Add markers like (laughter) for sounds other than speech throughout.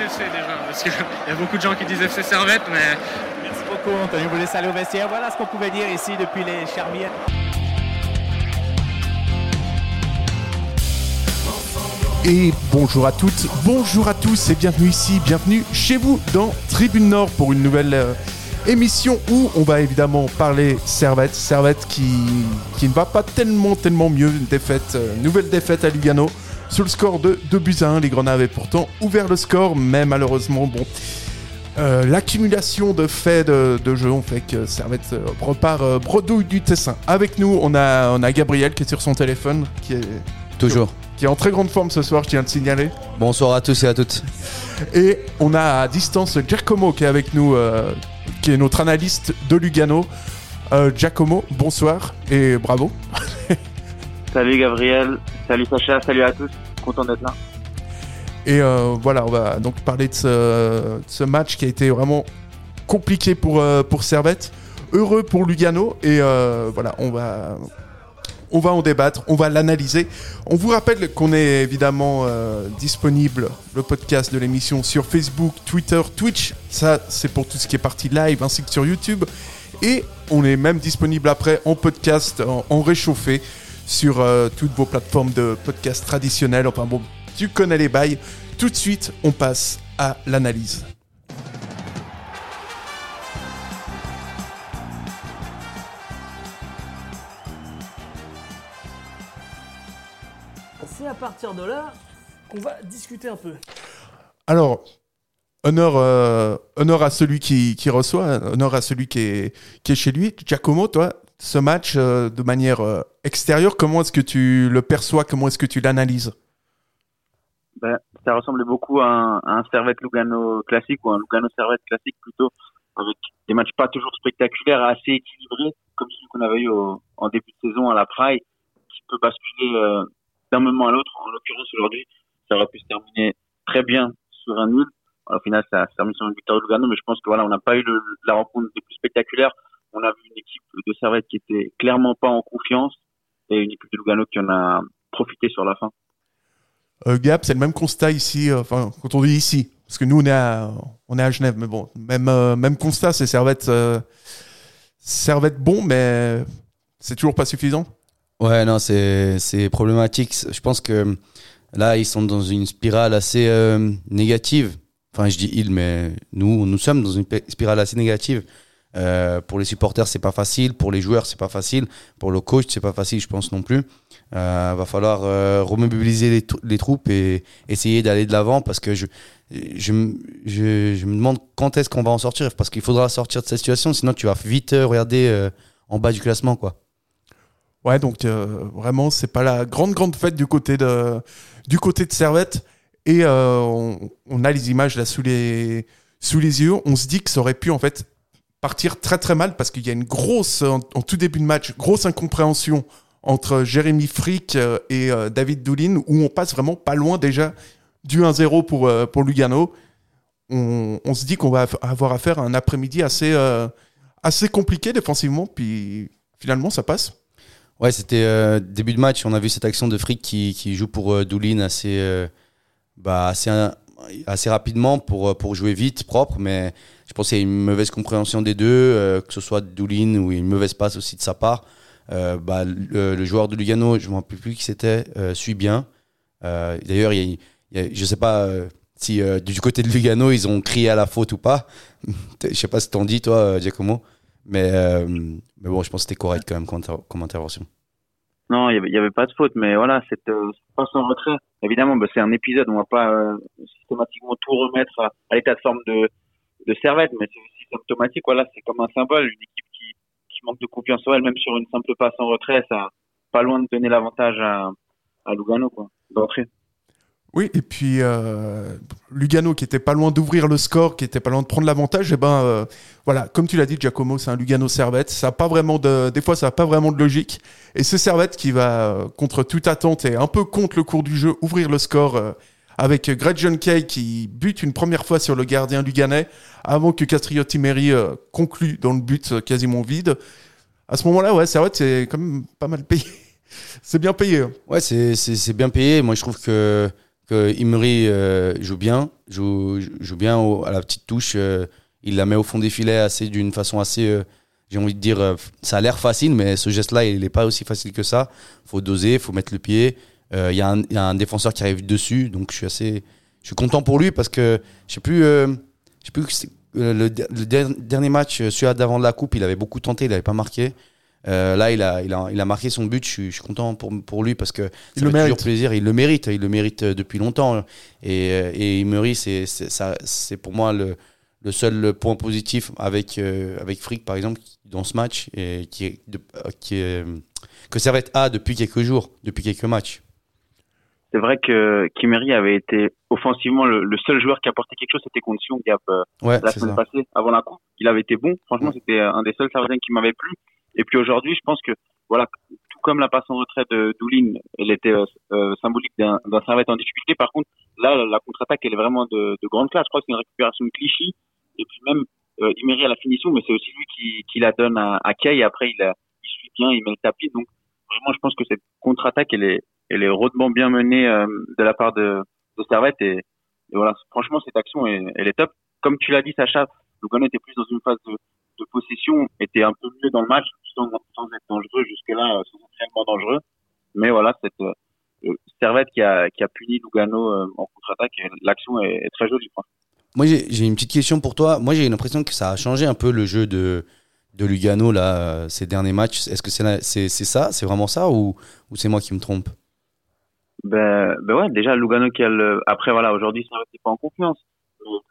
FC déjà, parce qu'il y a beaucoup de gens qui disent FC Servette, mais... Merci beaucoup Anthony, vous laisse aller au vestiaire. Voilà ce qu'on pouvait dire ici depuis les Charmières. Et bonjour à toutes, bonjour à tous et bienvenue ici, bienvenue chez vous dans Tribune Nord pour une nouvelle euh, émission où on va évidemment parler Servette, Servette qui, qui ne va pas tellement tellement mieux, une défaite, euh, nouvelle défaite à Lugano sur le score de 2 buts à 1. Les Grenats avaient pourtant ouvert le score, mais malheureusement, bon, euh, l'accumulation de faits de, de jeu ont fait que Servette euh, repart euh, bredouille du Tessin. Avec nous, on a, on a Gabriel qui est sur son téléphone, qui est, Toujours. qui est en très grande forme ce soir, je tiens à le signaler. Bonsoir à tous et à toutes. Et on a à distance Giacomo qui est avec nous, euh, qui est notre analyste de Lugano. Euh, Giacomo, bonsoir et bravo. (laughs) Salut Gabriel, salut Sacha, salut à tous, content d'être là. Et euh, voilà, on va donc parler de ce, match qui a été vraiment compliqué pour, euh, pour Servette, heureux pour Lugano. Et euh, voilà, on va, on va en débattre, on va l'analyser. On vous rappelle qu'on est évidemment euh, disponible, le podcast de l'émission, sur Facebook, Twitter, Twitch. Ça, c'est pour tout ce qui est partie live, ainsi que sur YouTube. Et on est même disponible après en podcast, en réchauffé, sur euh, toutes vos plateformes de podcast traditionnelles. Enfin bon, tu connais les bails. Tout de suite, on passe à l'analyse. C'est à partir de là qu'on va discuter un peu. Alors, honneur, euh, honneur à celui qui, qui reçoit, honneur à celui qui est, qui est chez lui. Giacomo, toi, ce match euh, de manière euh, extérieure, comment est-ce que tu le perçois? Comment est-ce que tu l'analyses? Ben, ça ressemblait beaucoup à un, un Servette Lugano classique ou un Lugano Servette classique plutôt, avec des matchs pas toujours spectaculaires, assez équilibrés, comme celui qu'on avait eu en début de saison à la Praille, qui peut basculer euh, d'un moment à l'autre. En l'occurrence, aujourd'hui, ça aurait pu se terminer très bien sur un nul. Au final, ça se termine sur une victoire de Lugano, mais je pense que voilà, on n'a pas eu la rencontre des plus spectaculaires. On a vu une équipe de Servette qui était clairement pas en confiance et une équipe de Lugano qui en a profité sur la fin. euh, Gap, c'est le même constat ici, euh, enfin, quand on dit ici, parce que nous, on est à, on est à Genève, mais bon, même, euh, même constat, c'est Servette, euh, Servette bon, mais c'est toujours pas suffisant. Ouais, non, c'est c'est problématique. Je pense que là, ils sont dans une spirale assez euh, négative. Enfin, je dis ils, mais nous, nous sommes dans une spirale assez négative. Euh, pour les supporters, c'est pas facile. Pour les joueurs, c'est pas facile. Pour le coach, c'est pas facile, je pense non plus. Euh, va falloir euh, remobiliser les, trou- les troupes et essayer d'aller de l'avant parce que je, me- demande quand est-ce qu'on va en sortir parce qu'il faudra sortir de cette situation, sinon tu vas vite euh, regarder en bas du classement, quoi. Ouais, donc vraiment, c'est pas la grande grande fête du côté de du côté de Servette. Et on, on a les images là sous les sous les yeux. On se dit que ça aurait pu en fait partir très très mal parce qu'il y a une grosse en, tout début de match grosse incompréhension entre Jérémy Frick euh, et euh, David Doulin où on passe vraiment pas loin déjà du 1-0 pour euh, pour Lugano. On, on se dit qu'on va avoir affaire à un après-midi assez euh, assez compliqué défensivement puis finalement ça passe. Ouais, c'était euh, début de match. On a vu cette action de Frick qui, qui joue pour euh, Doulin assez, euh, bah, assez, assez rapidement pour, euh, pour jouer vite, propre. Mais je pense qu'il y a une mauvaise compréhension des deux, euh, que ce soit de Doulin ou une mauvaise passe aussi de sa part. Euh, bah, le, joueur de Lugano, je ne me rappelle plus qui c'était, suit bien. D'ailleurs, je ne sais pas si du côté de Lugano, ils ont crié à la faute ou pas. (laughs) je ne sais pas si t'en dis, toi, Giacomo. Mais, mais bon, je pense que c'était correct quand même comme intervention. Non, il y avait, pas de faute, mais voilà, cette euh, passe en retrait, évidemment, bah, c'est un épisode, on va pas euh, systématiquement tout remettre à, à l'état de forme de, de Servette, mais c'est aussi symptomatique, voilà, c'est comme un symbole, une équipe qui, qui manque de confiance en elle, même sur une simple passe en retrait, ça pas loin de donner l'avantage à, à Lugano, quoi, d'entrée. Oui, et puis euh, Lugano qui était pas loin d'ouvrir le score, qui était pas loin de prendre l'avantage, et ben euh, voilà, comme tu l'as dit, Giacomo, c'est un Lugano Servette. Ça a pas vraiment de, des fois, ça a pas vraiment de logique. Et c'est Servette qui va, euh, contre toute attente et un peu contre le cours du jeu, ouvrir le score euh, avec Greg John Kay qui bute une première fois sur le gardien luganais avant que Castriotti Meri euh, conclue dans le but euh, quasiment vide. À ce moment-là, ouais, Servette, c'est quand même pas mal payé. (laughs) c'est bien payé. hein. Ouais, c'est bien payé. Moi, je trouve que que Imri euh, joue bien, joue, joue bien à la petite touche. euh, il la met au fond des filets assez d'une façon assez, euh, j'ai envie de dire, ça a l'air facile, mais ce geste-là, il n'est pas aussi facile que ça. faut doser, faut mettre le pied. Il y, a un- défenseur qui arrive dessus, donc je suis assez, je suis content pour lui parce que je sais plus, je sais plus le, le der- dernier match, celui d'avant de la coupe, il avait beaucoup tenté, il n'avait pas marqué. Euh, là, il a, il, a, il a marqué son but. Je suis, je suis content pour, pour lui parce que ça Il fait le toujours plaisir. Il le mérite. Il le mérite euh, depuis longtemps. Et, euh, et Emery, c'est c'est- ça- c'est pour moi le, le seul point positif avec, euh, avec Frick, par exemple, dans ce match, et qui est, de- qui est, que Servette a depuis quelques jours, depuis quelques matchs. C'est vrai que Kimeri avait été offensivement le, le seul joueur qui apportait quelque chose, c'était contre Sion Gap euh, Ouais, la semaine ça. passée, avant la coupe. Il avait été bon. Franchement, c'était un des seuls Sardiens qui m'avait plu. Et puis aujourd'hui, je pense que, voilà, tout comme la passe en retrait de Doulin, elle était euh, euh, symbolique d'un Servette en difficulté. Par contre, là, la contre-attaque, elle est vraiment de, de grande classe. Je crois que c'est une récupération de Clichy. Et puis même, euh, Imeri à la finition, mais c'est aussi lui qui, qui la donne à, à Kay. Après, il, il suit bien, il met le tapis. Donc, vraiment, je pense que cette contre-attaque, elle est, elle est bien menée euh, de la part de, de Servette. Et, voilà, franchement, cette action, elle est top. Comme tu l'as dit, Sacha, Lugano était plus dans une phase de, de possession, était un peu mieux dans le match, sans, sans être dangereux jusque-là, euh, sans être réellement dangereux. Mais voilà, cette euh, euh, Servette qui a, qui a puni Lugano euh, en contre-attaque, l'action est, est très jolie. Moi, j'ai une petite question pour toi. Moi, j'ai l'impression que ça a changé un peu le jeu de, de Lugano là, ces derniers matchs. Est-ce que c'est c'est ça? C'est vraiment ça Ou, ou c'est moi qui me trompe? Ben, ben ouais, déjà Lugano qui a le. Après voilà, aujourd'hui Servette n'est pas en confiance.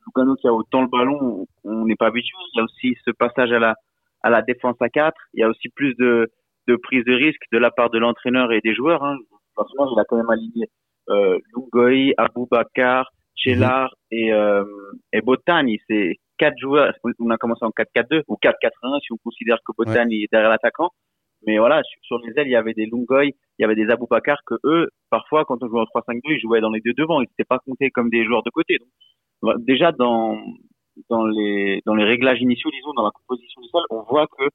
Lugano qui a autant le ballon, on n'est pas habitué. Il y a aussi ce passage à la à la défense à 4 Il y a aussi plus de de prise de risque de la part de l'entraîneur et des joueurs. Hein. L'entraîneur il a quand même aligné euh, Lungoy, Aboubakar, Chelar et euh, et Botani. C'est quatre joueurs. On a commencé en 4-4-2 ou 4-4-1 si on considère que Botani est derrière l'attaquant. Mais voilà, sur, les ailes, il y avait des Lungoy, il y avait des Aboubakar que eux, parfois, quand on jouait en 3-5-2, ils jouaient dans les deux devant. Ils n'étaient pas comptés comme des joueurs de côté. Donc, déjà, dans, dans les, dans les réglages initiaux, disons, dans la composition du sol, on voit que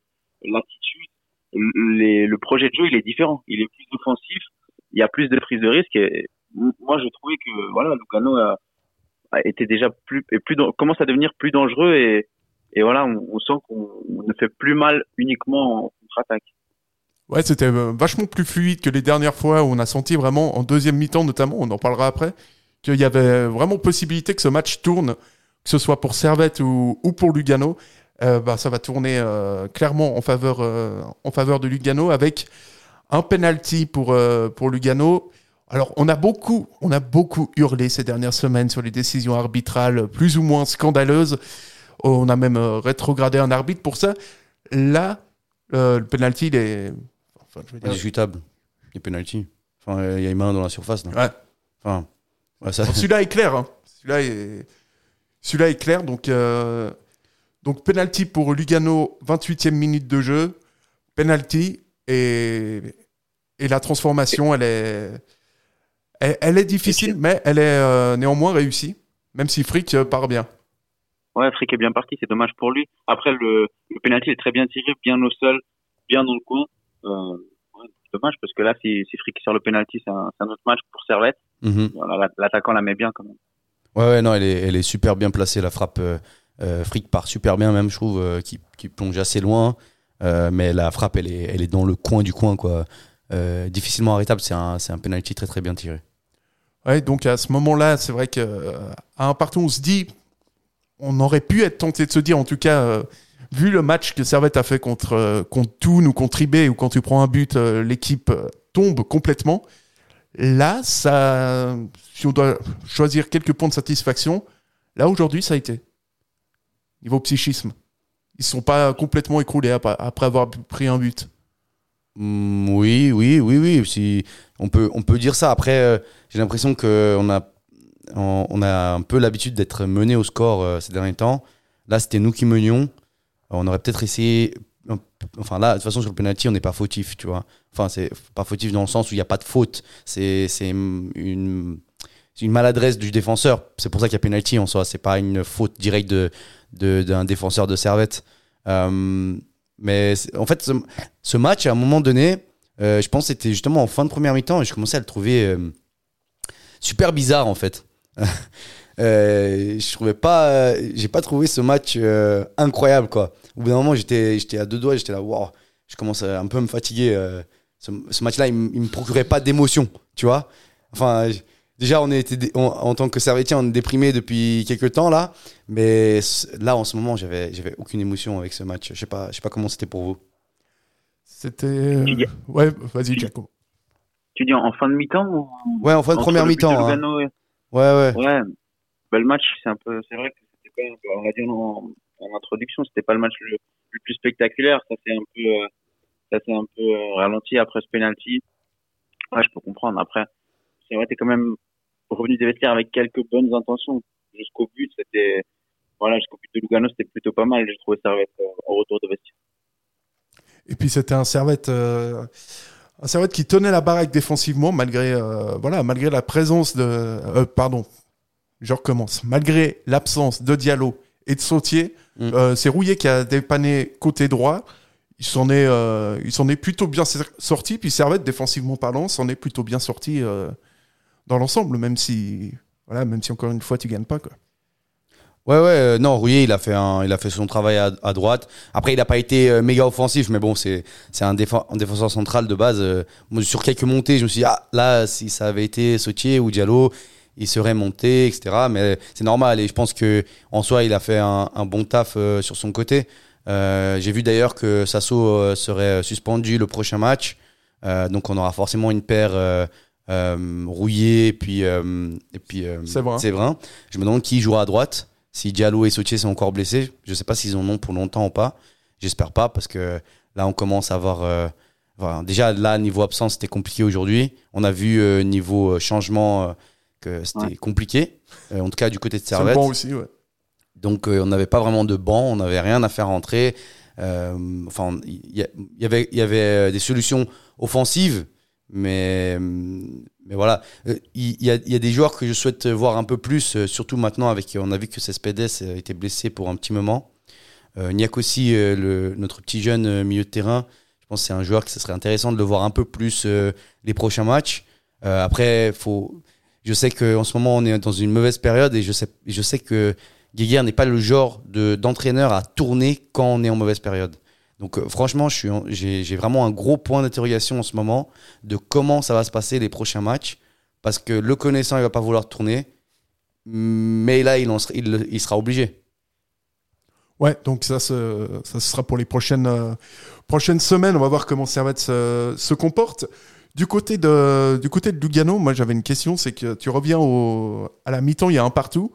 l'attitude, le projet de jeu, il est différent. Il est plus offensif. Il y a plus de prise de risque. Moi, je trouvais que, voilà, Lugano a, a été déjà plus, et plus, commence à devenir plus dangereux et, et voilà, on, on sent qu'on on ne fait plus mal uniquement en contre-attaque. Ouais, c'était euh, vachement plus fluide que les dernières fois où on a senti vraiment, en deuxième mi-temps notamment, on en parlera après, qu'il y avait vraiment possibilité que ce match tourne, que ce soit pour Servette ou, ou pour Lugano. Euh, bah, ça va tourner euh, clairement en faveur, euh, en faveur de Lugano avec un penalty pour, pour Lugano. Alors, on a beaucoup, on a beaucoup hurlé ces dernières semaines sur les décisions arbitrales plus ou moins scandaleuses. On a même rétrogradé un arbitre pour ça. Là, le penalty, il est, enfin, je veux dire, Indiscutable. Les penalties. Enfin, il y a une main dans la surface. là. Ouais. Enfin, ouais, ça- Bon, Celui-là est clair. hein. Celui-là est... Est clair. Donc, euh, donc penalty pour Lugano, 28e minute de jeu. Penalty. Et, et la transformation, elle est, elle, elle est difficile, mais elle est euh, néanmoins réussie. Même si Frick euh, part bien. Ouais, Frick est bien parti, c'est dommage pour lui. Après, le, le penalty est très bien tiré, bien au sol, bien dans le coin. Euh, dommage parce que là, si, si Frick sort le penalty, c'est un, autre match pour Servette. Mhm. L'attaquant la met bien quand même. Ouais, ouais, non, elle est, elle est super bien placée. La frappe, euh, euh, Frick part super bien, même, je trouve, euh, qui, qui plonge assez loin. Euh, mais la frappe, elle est, elle est dans le coin du coin, quoi. Euh, difficilement arrêtable. C'est un, c'est un penalty très, très bien tiré. Ouais, donc à ce moment-là, c'est vrai que euh, à un partout, on se dit, on aurait pu être tenté de se dire, en tout cas, euh, vu le match que Servette a fait contre euh, contre ou contre IB, où quand tu prends un but, euh, l'équipe euh, tombe complètement. Là, ça, si on doit choisir quelques points de satisfaction, là aujourd'hui, ça a été niveau psychisme. Ils sont pas complètement écroulés après, avoir pris un but. Mm, oui, oui, oui, oui. Si, on, peut, on peut dire ça. Après, j'ai l'impression qu'on a, on, a un peu l'habitude d'être mené au score ces derniers temps. Là, c'était nous qui menions. On aurait peut-être essayé. Enfin, là, de toute façon, sur le penalty, on n'est pas fautif, tu vois. Enfin, c'est pas fautif dans le sens où il n'y a pas de faute. C'est une, une maladresse du défenseur. C'est pour ça qu'il y a penalty en soi. C'est pas une faute directe de- de- d'un défenseur de servette. Euh, mais en fait, ce, ce match, à un moment donné, euh, je pense que c'était justement en fin de première mi-temps et je commençais à le trouver. euh, super bizarre en fait. (laughs) Euh, je trouvais pas, euh, j'ai pas trouvé ce match euh, incroyable quoi. Au bout d'un moment, j'étais, j'étais à deux doigts, j'étais là, waouh, je commence à un peu me fatiguer. euh, ce, ce match-là, il, il me procurait pas d'émotion, tu vois. Enfin, déjà, on était, on- en tant que servétier, on est déprimé depuis quelques temps là, mais là, en ce moment, j'avais, j'avais aucune émotion avec ce match. Je sais pas, je sais pas comment c'était pour vous. C'était. euh, Ouais, vas-y, Jaco. Tu dis en, fin de mi-temps ou Ouais, en fin de entre première mi-temps. hein. Ouais, ouais. Ouais, bah, le match, c'est un peu, c'est vrai que c'était pas, on l'a dit en, introduction, c'était pas le match le, plus spectaculaire. Ça s'est un peu, euh, ça s'est un peu euh, ralenti après ce penalty. Ouais, je peux comprendre. Après, c'est vrai, t'es quand même revenu des vestiaires avec quelques bonnes intentions. Jusqu'au but, c'était, voilà, jusqu'au but de Lugano, c'était plutôt pas mal. J'ai trouvé ça être au retour de vestiaire. Et puis c'était un servette, euh, un servette qui tenait la baraque défensivement malgré, euh, voilà, malgré la présence de, euh, pardon, je recommence, malgré l'absence de Diallo et de Sautier, Mm. euh, c'est Rouillet qui a dépanné côté droit. Il s'en est, euh, il s'en est plutôt bien sorti. Puis Servette, défensivement parlant, s'en est plutôt bien sorti euh, dans l'ensemble, même si, voilà, même si encore une fois tu gagnes pas quoi. Ouais, ouais, non, Rouillet, il a fait, un, il a fait son travail à, à droite. Après, il n'a pas été méga offensif, mais bon, c'est c'est un, défen- un défenseur central de base. sur quelques montées, je me suis dit, ah, là, si ça avait été Sautier ou Diallo, il serait monté, etc. Mais c'est normal, et je pense que en soi, il a fait un, un bon taf euh, sur son côté. Euh, J'ai vu d'ailleurs que Sasso euh, serait suspendu le prochain match. Donc, on aura forcément une paire Rouillet et puis, et puis Séverin. Je me demande qui jouera à droite. Si Diallo et Sautier sont encore blessés, je ne sais pas s'ils en ont pour longtemps ou pas. J'espère pas parce que là, on commence à avoir. enfin, déjà, là, niveau absence, c'était compliqué aujourd'hui. On a vu euh, niveau euh, changement que c'était Ouais. compliqué. Euh, en tout cas, du côté de C'est Servette. bon aussi, ouais. Donc euh, on n'avait pas vraiment de banc, on n'avait rien à faire entrer. Euh, enfin, il y, avait, il y avait euh, des solutions offensives, mais, mais voilà. Euh, Il y, a, il y a des joueurs que je souhaite voir un peu plus, euh, surtout maintenant avec, on a vu que Cespedes a été blessé pour un petit moment. Euh, Niak aussi, euh, le, notre petit jeune euh, milieu de terrain, je pense que c'est un joueur que ce serait intéressant de le voir un peu plus euh, les prochains matchs. Euh, après, faut, je sais qu'en ce moment on est dans une mauvaise période et je sais, que Guéguerre n'est pas le genre de- d'entraîneur à tourner quand on est en mauvaise période. Donc euh, franchement, j'ai vraiment un gros point d'interrogation en ce moment de comment ça va se passer les prochains matchs. Parce que le connaissant, il va pas vouloir tourner. Mais là, il, en sera, il sera obligé. Ouais, donc ça, ce- ça sera pour les prochaines, euh, prochaines semaines. On va voir comment Servette se, se comporte. Du côté de, du côté de Lugano, moi j'avais une question, c'est que tu reviens au, à la mi-temps, il y a un partout.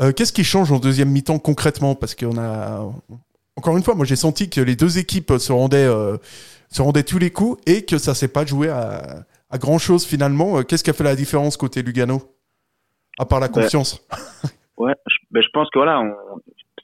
Euh, Qu'est-ce qui change en deuxième mi-temps concrètement? Parce qu'on a, encore une fois, moi j'ai senti que les deux équipes se rendaient, euh, se rendaient tous les coups et que ça s'est pas joué à, à grand chose finalement. Euh, Qu'est-ce qui a fait la différence côté Lugano? À part la Ben, confiance. (laughs) Ouais, je, ben, je pense que voilà, on,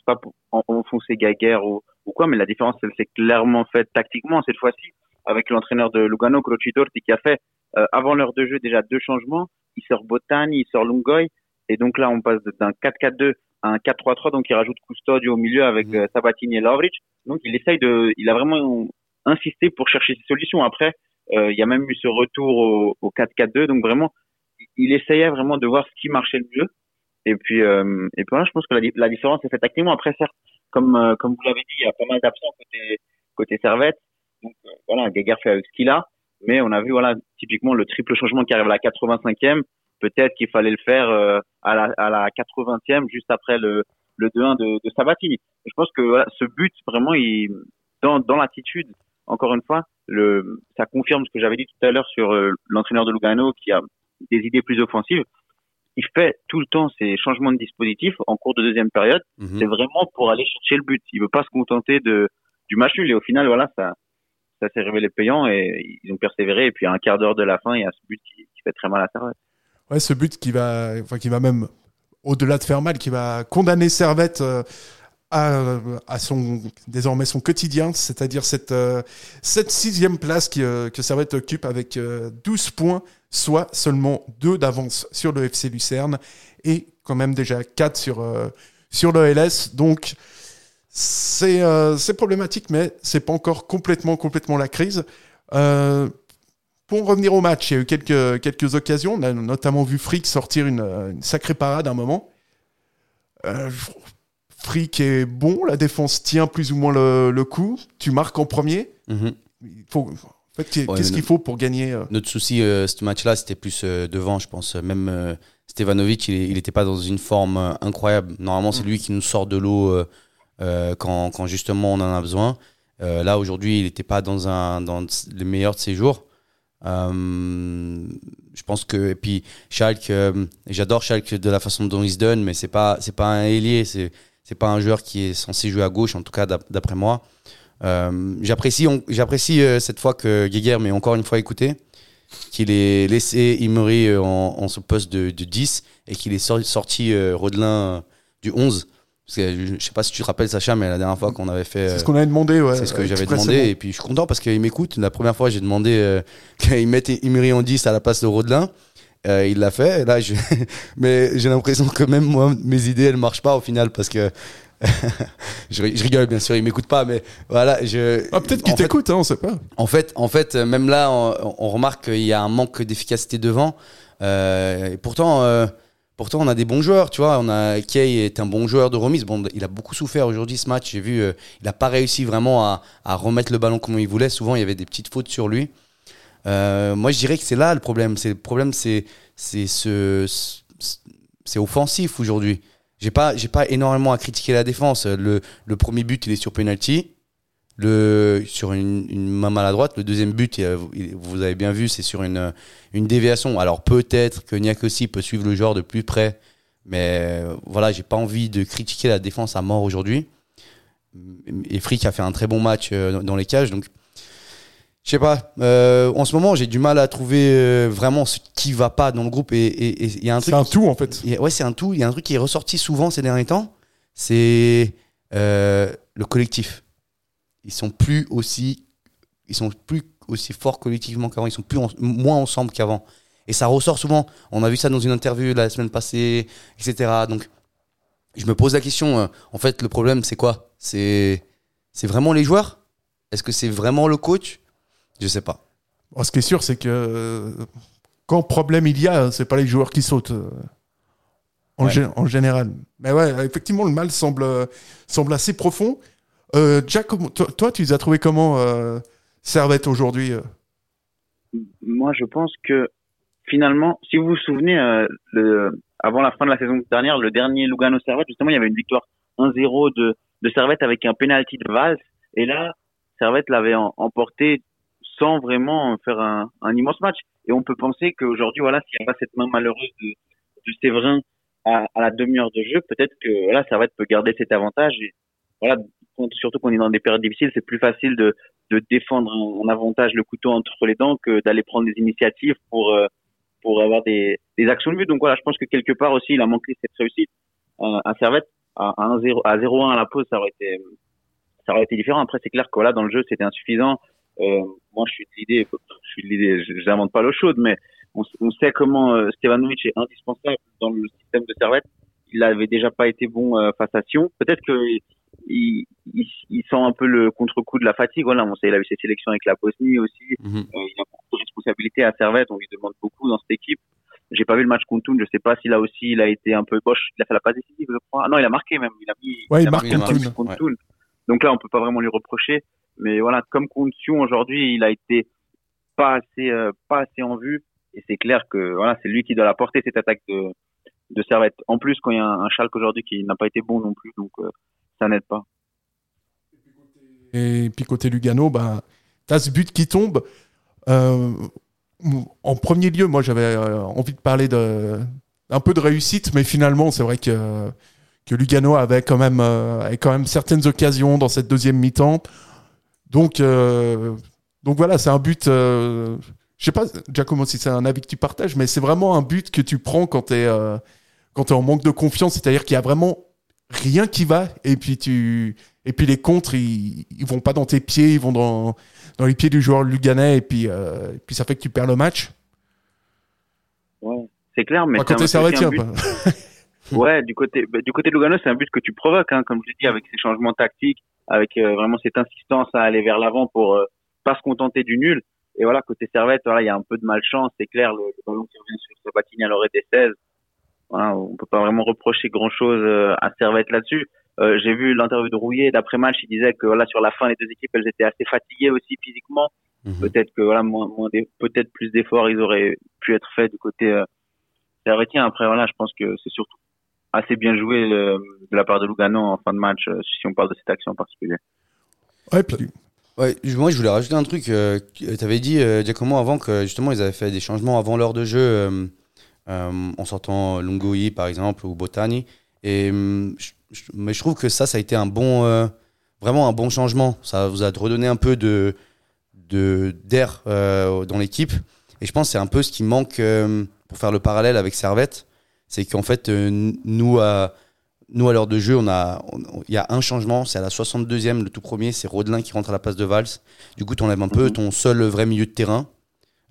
pas pour en- enfoncer Gaguerre ou, ou quoi, mais la différence, elle s'est clairement faite tactiquement cette fois-ci avec l'entraîneur de Lugano, Croci Torti, qui a fait euh, avant l'heure de jeu déjà deux changements. Il sort Botani, il sort Lungoy, et donc là on passe d'un 4-4-2 à un 4-3-3, donc il rajoute Custodio au milieu avec euh, Sabatini et Lovric. Donc il essaye de, il a vraiment insisté pour chercher des solutions. Après, euh, il y a même eu ce retour au, au 4-4-2, donc vraiment, il essayait vraiment de voir ce qui marchait le mieux. Et puis, euh, et puis voilà, je pense que la différence est faite tactiquement. Après, certes, comme, euh, comme vous l'avez dit, il y a pas mal d'absents côté, côté Servette. Donc euh, voilà, Gaguerre fait avec ce qu'il a. Mais on a vu, voilà, typiquement le triple changement qui arrive à la 85e. Peut-être qu'il fallait le faire euh, à, la, à la 80e, juste après le, le 2-1 de, de Sabatini. Je pense que voilà, ce but, vraiment, il, dans, dans l'attitude, encore une fois, le, ça confirme ce que j'avais dit tout à l'heure sur euh, l'entraîneur de Lugano qui a des idées plus offensives. Il fait tout le temps ces changements de dispositif en cours de deuxième période. Mhm. C'est vraiment pour aller chercher le but. Il veut pas se contenter de du match nul. Et au final, voilà, ça, ça s'est révélé payant et ils ont persévéré. Et puis à un quart d'heure de la fin, il y a ce but qui, fait très mal à Servette. Ouais, ce but qui va, enfin, qui va même, au-delà de faire mal, qui va condamner Servette euh, à, son, désormais son quotidien, c'est-à-dire cette, euh, cette sixième place euh, que Servette occupe avec euh, 12 points, soit seulement 2 d'avance sur le FC Lucerne et quand même déjà 4 sur, sur le LS. Donc, c'est euh, c'est problématique, mais c'est pas encore complètement, complètement la crise. Euh, pour en revenir au match, il y a eu quelques, quelques occasions. On a notamment vu Frick sortir une, une sacrée parade à un moment. Euh, Frick est bon, la défense tient plus ou moins le, le coup. Tu marques en premier. Mhm. Il faut, en fait, qu'est- Ouais, qu'est-ce qu'il faut pour gagner euh, Notre souci, euh, ce match-là, c'était plus euh, devant, je pense. Même euh, Stevanovic, il n'était pas dans une forme euh, incroyable. Normalement, c'est lui qui nous sort de l'eau euh, euh, quand, quand justement on en a besoin. Euh, là, aujourd'hui, il n'était pas dans, un, dans le meilleur de ses jours. Euh, je pense que. Et puis, Schalke, euh, j'adore Schalke de la façon dont il se donne, mais c'est pas, pas un ailier, c'est, c'est pas un joueur qui est censé jouer à gauche, en tout cas, d'ap- d'après moi. Euh, j'apprécie, euh, cette fois que Geiger m'ait encore une fois écouté, qu'il ait laissé euh, en, en ce poste de, de 10 et qu'il ait sorti, euh, Rodelin euh, du 11. Parce que je, je sais pas si tu te rappelles, Sacha, mais la dernière fois qu'on avait fait. C'est ce qu'on avait demandé. Ouais, c'est ce que j'avais demandé et puis je suis content parce qu'il m'écoute. La première fois, j'ai demandé euh, (laughs) qu'il mette Imri en 10 à la place de Rodelin. Euh, il l'a fait. Et là, je... (laughs) mais j'ai l'impression que même moi, mes idées, elles marchent pas au final parce que (laughs) je, ri- je rigole bien sûr, il m'écoute pas, mais voilà. Je... Ah, peut-être qu'il t'écoute, hein, on sait pas. en fait, en fait, même là, on, on remarque qu'il y a un manque d'efficacité devant. Euh, et pourtant, euh, pourtant, on a des bons joueurs, tu vois. On a Kay est un bon joueur de remise. Bon, il a beaucoup souffert aujourd'hui ce match. J'ai vu, euh, il n'a pas réussi vraiment à, à remettre le ballon comme il voulait. Souvent, il y avait des petites fautes sur lui. Euh, moi, je dirais que c'est là le problème. C'est le problème, c'est c'est ce, ce- c'est offensif aujourd'hui. J'ai pas j'ai pas énormément à critiquer la défense. Le, le premier but, il est sur penalty. Le, sur une, une main maladroite, le deuxième but, vous avez bien vu, c'est sur une, une déviation. Alors peut-être que Niakossi peut suivre le joueur de plus près, mais euh, voilà, j'ai pas envie de critiquer la défense à mort aujourd'hui. Et Frick a fait un très bon match euh, dans- les cages, donc je sais pas. euh, en ce moment, j'ai du mal à trouver euh, vraiment ce qui va pas dans le groupe. Et il y a un C'est truc. un tout, en fait. a- ouais, c'est un tout. Il y a un truc qui est ressorti souvent ces derniers temps. C'est euh, le collectif. Ils sont plus aussi, ils sont plus aussi forts collectivement qu'avant. Ils sont plus en- moins ensemble qu'avant. Et ça ressort souvent. On a vu ça dans une interview la semaine passée, etc. Donc, je me pose la question. euh, en fait, le problème, c'est quoi? C'est c'est vraiment les joueurs? Est-ce que c'est vraiment le coach? Je sais pas. Bon, ce qui est sûr, c'est que euh, quand problème il y a, c'est pas les joueurs qui sautent. euh, en, Ouais. en général. Mais ouais, effectivement, le mal semble, semble assez profond. Euh, Jack, toi, tu les as trouvé comment euh, Servette aujourd'hui euh? Moi, je pense que finalement, si vous vous souvenez, avant la fin de la saison dernière, le dernier Lugano Servette, justement, il y avait une victoire 1-0 de, Servette avec un penalty de Valls. Et là, Servette l'avait em- emporté sans vraiment faire un, immense match. Et on peut penser qu'aujourd'hui, voilà, s'il n'y a pas cette main malheureuse de, de Séverin à, la demi-heure de jeu, peut-être que voilà, Servette peut garder cet avantage. Voilà, surtout qu'on est dans des périodes difficiles, c'est plus facile de, de défendre un avantage le couteau entre les dents que d'aller prendre des initiatives pour euh, pour avoir des, des actions de but. Donc voilà, je pense que quelque part aussi, il a manqué cette réussite euh, à Servette à 1-0 à 0-1 à la pause, ça aurait été ça aurait été différent. Après, c'est clair que là, dans le jeu, c'était insuffisant. Euh, moi, je suis de l'idée, je suis pas l'eau chaude, mais on, on sait comment euh, Stevanovic est indispensable dans le système de Servette. Il n'avait déjà pas été bon euh, face à Sion. Peut-être que il, il, il sent un peu le contre-coup de la fatigue. Voilà, on sait, il a eu ses sélections avec la Bosnie aussi. Mhm. Euh, il a beaucoup de responsabilités à Servette. On lui demande beaucoup dans cette équipe. J'ai pas vu le match contre. Je sais pas si là aussi il a été un peu boche. Il a fait la passe décisive, je crois. Ah non, il a marqué même. Il a mis. Ouais, il a marque marqué contre un Ouais. Donc là, on peut pas vraiment lui reprocher. Mais voilà, comme contre aujourd'hui, il a été pas assez, euh, pas assez en vue. Et c'est clair que voilà, c'est lui qui doit la porter cette attaque de, de Servette. En plus, quand il y a un, un Schalke aujourd'hui qui n'a pas été bon non plus, donc euh, ça n'aide pas. Et puis côté Lugano, bah, tu as ce but qui tombe. Euh, en premier lieu, moi j'avais euh, envie de parler de, un peu de réussite, mais finalement c'est vrai que, que Lugano avait quand, même, euh, avait quand même certaines occasions dans cette deuxième mi-temps. Donc, donc voilà, c'est un but. euh, je sais pas, Giacomo, si c'est un avis que tu partages, mais c'est vraiment un but que tu prends quand tu es en manque de confiance, c'est-à-dire qu'il y a vraiment rien qui va, et puis tu. Et puis les contres, ils, ils vont pas dans tes pieds, ils vont dans, dans les pieds du joueur luganais, et puis, euh, et puis ça fait que tu perds le match. Ouais, c'est clair, mais aussi un servetien. (laughs) Ouais, du côté bah, du côté de Lugano, c'est un but que tu provoques, hein, comme je dit, avec ces changements tactiques, avec euh, vraiment cette insistance à aller vers l'avant pour euh, pas se contenter du nul. Et voilà, côté Servette, voilà, il y a un peu de malchance, c'est clair, le, le ballon qui revient sur Sabatini à l'heure des 16. Voilà, on peut pas vraiment reprocher grand chose à Servette là-dessus. Euh, j'ai vu l'interview de Rouillet d'après match, il disait que voilà sur la fin les deux équipes elles étaient assez fatiguées aussi physiquement. Mhm. Peut-être que voilà moins, peut-être plus d'efforts ils auraient pu être faits du côté euh. Après voilà, je pense que c'est surtout assez bien joué euh, de la part de Lugano en fin de match euh, si on parle de cette action en particulier. Ouais, puis Ouais, je- moi je voulais rajouter un truc. Euh, tu avais dit, euh, Giacomo, avant que justement ils avaient fait des changements avant l'heure de jeu euh, euh, en sortant Lungoi par exemple ou Botani. Et, je- je- mais je trouve que ça, ça a été un bon, euh, vraiment un bon changement. Ça vous a redonné un peu de d'air euh, dans l'équipe. Et je pense que c'est un peu ce qui manque euh, pour faire le parallèle avec Servette. C'est qu'en fait, euh, nous, à, nous, à l'heure de jeu, on a, il y a un changement. C'est à la 62e, le tout premier. C'est Rodelin qui rentre à la place de Valls. Du coup, tu enlèves un peu Mhm. ton seul vrai milieu de terrain.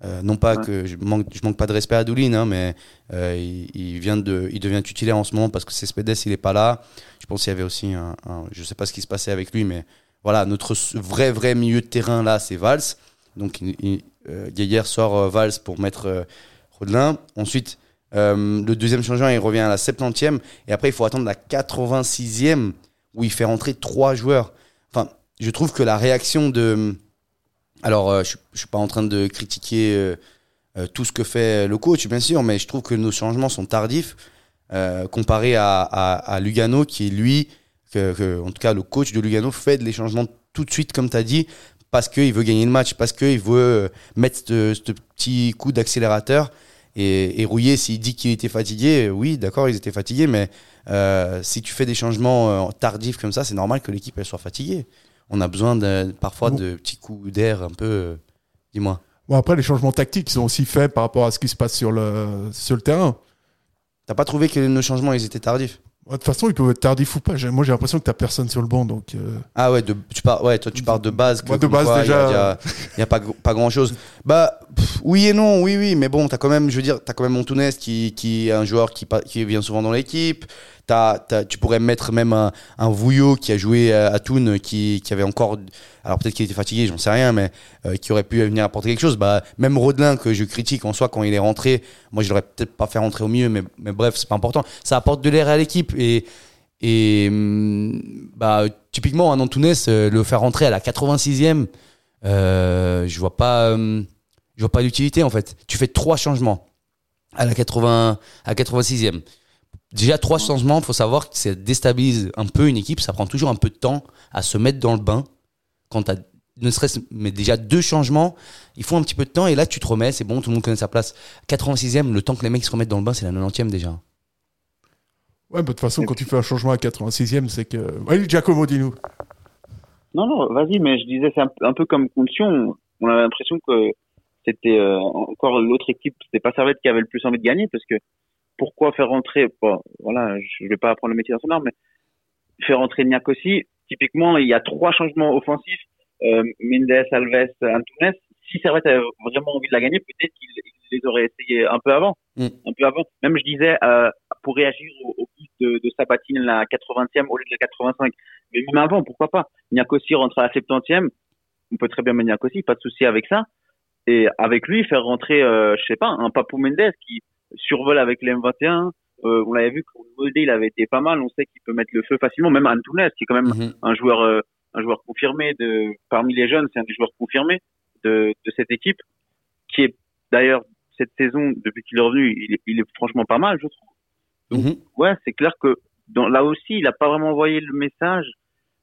Euh, non pas Ouais. que je manque, je manque pas de respect à Doulin, hein, mais euh, il, il vient de, il devient titulaire en ce moment parce que Cespedes il est pas là. Je pense qu'il y avait aussi un, un- je sais pas ce qui se passait avec lui, mais voilà, notre vrai vrai milieu de terrain là, c'est Valls. Donc il, il- euh, sort Valls pour mettre Rodelin. Ensuite, le deuxième changement, il revient à la 70e et après il faut attendre la 86e où il fait rentrer trois joueurs. Enfin, je trouve que la réaction de alors, euh, je, je suis pas en train de critiquer euh, euh, tout ce que fait le coach, bien sûr, mais je trouve que nos changements sont tardifs euh, comparé à, à, Lugano, qui lui, en tout cas le coach de Lugano fait les changements tout de suite, comme tu as dit, parce qu'il veut gagner le match, parce qu'il veut mettre ce, petit coup d'accélérateur. Et, et Rouillet, s'il dit qu'il était fatigué, oui, d'accord, ils étaient fatigués, mais si tu fais des changements tardifs comme ça, c'est normal que l'équipe soit fatiguée. On a besoin de, parfois Bon. de petits coups d'air un peu. euh, Dis-moi. bon, après, les changements tactiques sont aussi faits par rapport à ce qui se passe sur le, sur le terrain. T'as pas trouvé que nos changements ils étaient tardifs? De toute façon, ils peuvent être tardifs ou pas. Moi, j'ai l'impression que t'as personne sur le banc, donc. euh, Ah ouais, de, tu pars, ouais, toi tu pars de base. que Moi, de base, quoi, déjà, Il y a, pas, pas grand chose. Bah, pff, oui et non, oui, oui, mais bon, t'as quand même, je veux dire, t'as quand même Montounès qui, qui est un joueur qui, qui vient souvent dans l'équipe. Tu pourrais mettre même un, Vouillot qui a joué à, à Thun, qui, avait encore. Alors peut-être qu'il était fatigué, j'en sais rien, mais euh, qui aurait pu venir apporter quelque chose. Bah, même Rodelin, que je critique en soi quand il est rentré, moi je l'aurais peut-être pas fait rentrer au milieu, mais, mais bref, c'est pas important. Ça apporte de l'air à l'équipe et. Hum, bah, typiquement, un Antunes, euh, le faire rentrer à la 86e, euh, je vois pas, vois pas l'utilité en fait. Tu fais trois changements à la 80, à 86e. Déjà trois changements, faut savoir que ça déstabilise un peu une équipe. Ça prend toujours un peu de temps à se mettre dans le bain. Quand t'as ne serait-ce mais déjà deux changements, il faut un petit peu de temps et là tu te remets, c'est bon, tout le monde connaît sa place. 86e, le temps que les mecs se remettent dans le bain, c'est la 90e déjà. Ouais, de toute façon, quand tu fais un changement à 86e, c'est que. Allez, Giacomo, dis-nous. Non, non, vas-y, mais je disais, c'est un, un peu comme Condition. On avait l'impression que c'était euh, encore l'autre équipe, c'était pas Servette qui avait le plus envie de gagner, parce que pourquoi faire rentrer, bon, voilà, je vais pas apprendre le métier dans son art, mais faire rentrer Niakosi, typiquement, il y a trois changements offensifs, euh, Mendes, Alves, Antunes. Si Servette avait vraiment envie de la gagner, peut-être qu'il il les aurait essayé un peu avant, Mm. un peu avant. Même, je disais, euh, pour réagir au, au but de, de Sabatine, la 80e au lieu de la 85. Mais même avant, pourquoi pas? Niakosi rentre à la 70e, on peut très bien mettre Niakosi, pas de souci avec ça. Et avec lui, faire rentrer, euh, je sais pas, un Papou Mendes qui survole avec les M21. Euh, on l'avait vu quand Moldé, il avait été pas mal. On sait qu'il peut mettre le feu facilement. Même Antunes, qui est quand même Mhm. un joueur, euh, un joueur confirmé de, parmi les jeunes, c'est un des joueurs confirmés de, de cette équipe, qui est d'ailleurs cette saison, depuis qu'il est revenu, il est, il est franchement pas mal, je trouve. Donc, Mhm. ouais, c'est clair que dans, là aussi, il a pas vraiment envoyé le message,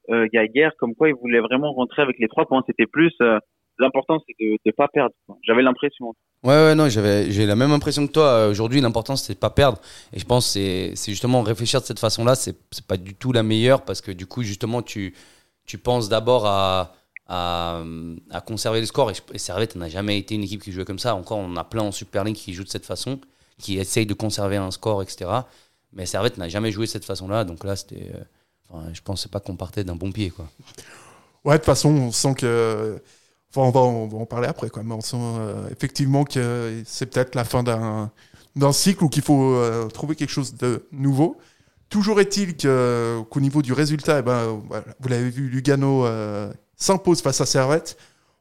euh, Geiger, comme quoi il voulait vraiment rentrer avec les trois points. C'était plus, euh, l'important, c'est de ne pas perdre. J'avais l'impression. Ouais, ouais, non, j'avais, j'ai la même impression que toi. Euh, Aujourd'hui, l'important, c'est de pas perdre. Et je pense que c'est, c'est justement réfléchir de cette façon-là, c'est, c'est pas du tout la meilleure parce que du coup, justement, tu, tu penses d'abord à, à, à conserver le score. Et, Servette n'a jamais été une équipe qui jouait comme ça. Encore, on a plein en Super League qui jouent de cette façon, qui essayent de conserver un score, etc. Mais Servette n'a jamais joué de cette façon-là. Donc là, c'était, euh, enfin, je pensais pas qu'on partait d'un bon pied, quoi. Ouais, de toute façon, on sent que. Enfin, on va, en parler après. Mais on sent euh, effectivement que c'est peut-être la fin d'un cycle ou qu'il faut euh, trouver quelque chose de nouveau. Toujours est-il qu'au niveau du résultat, eh ben, vous l'avez vu, Lugano euh, s'impose face à Servette.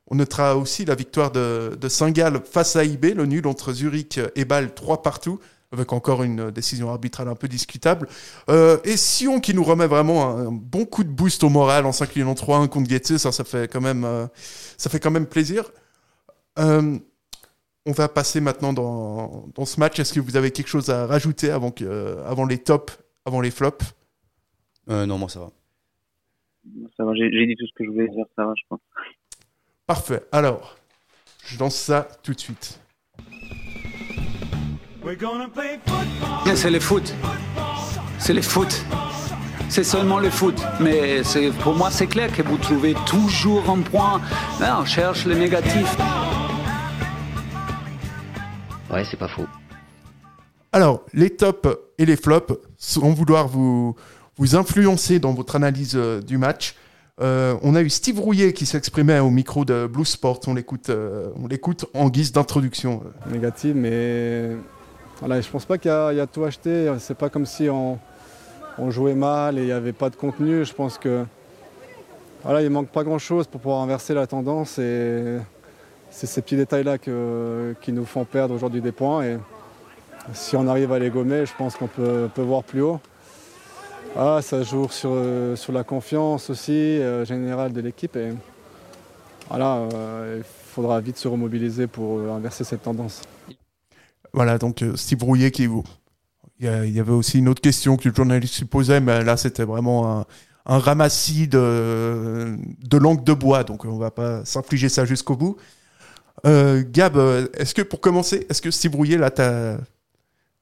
On notera aussi la victoire de, de Saint-Gall face à IB, le nul entre Zurich et Bâle 3 partout, avec encore une décision arbitrale un peu discutable. Euh, et Sion qui nous remet vraiment un, bon coup de boost au moral en s'inclinant 3-1 contre Getse, ça, ça fait quand même, euh, ça fait quand même plaisir. Euh, on va passer maintenant dans, dans ce match. Est-ce que vous avez quelque chose à rajouter avant, que, avant les tops, avant les flops? Euh, non, moi ça va. Ça va, j'ai j'ai dit tout ce que je voulais dire, ça va, je pense. Parfait. Alors, je lance ça tout de suite. Bien, C'est le foot. C'est le foot. C'est seulement le foot. Mais c'est- pour moi, c'est clair que vous trouvez toujours un point. Là, on cherche le négatif. Ouais, c'est pas faux. Alors, les tops et les flops, sans vouloir vous, vous influencer dans votre analyse euh, du match, euh, on a eu Steve Rouillet qui s'exprimait au micro de Blue Sport. On l'écoute, euh, on l'écoute en guise d'introduction. négative, mais voilà, je pense pas qu'il y, y a tout acheté. C'est pas comme si on, jouait mal et il n'y avait pas de contenu. Je pense que voilà, il manque pas grand chose pour pouvoir inverser la tendance et c'est ces petits détails-là qui nous font perdre aujourd'hui des points. Et si on arrive à les gommer, je pense qu'on peut, voir plus haut. Ah, ça joue sur, euh, la confiance aussi euh, générale de l'équipe et voilà, euh, il faudra vite se remobiliser pour inverser cette tendance. Voilà, donc euh, Steve Rouillet qui vous. Il y, avait aussi une autre question que le journaliste se posait, mais là c'était vraiment un, ramassis de, de langue de bois, donc on va pas s'infliger ça jusqu'au bout. Euh, Gab, euh, est-ce que pour commencer, est-ce que Steve Rouillet là t'a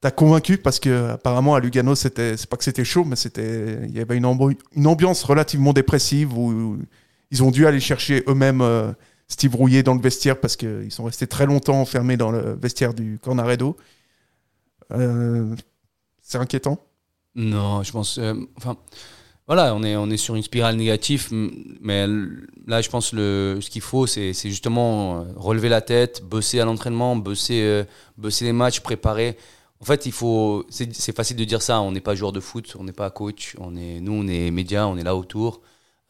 t'a convaincu? Parce que apparemment à Lugano c'était c'est pas que c'était chaud, mais il y avait une, ambi- une ambiance relativement dépressive où ils ont dû aller chercher eux-mêmes Steve Rouillet dans le vestiaire parce qu'ils sont restés très longtemps enfermés dans le vestiaire du Cornaredo. Euh, c'est inquiétant. Non, je pense. euh, enfin, voilà, on est, on est sur une spirale négative, mais là, je pense le, ce qu'il faut, c'est justement euh, relever la tête, bosser à l'entraînement, bosser, bosser les matchs, préparer. En fait, il faut. C'est c'est facile de dire ça. On n'est pas joueur de foot, on n'est pas coach. On est, nous, on est médias, on est là autour.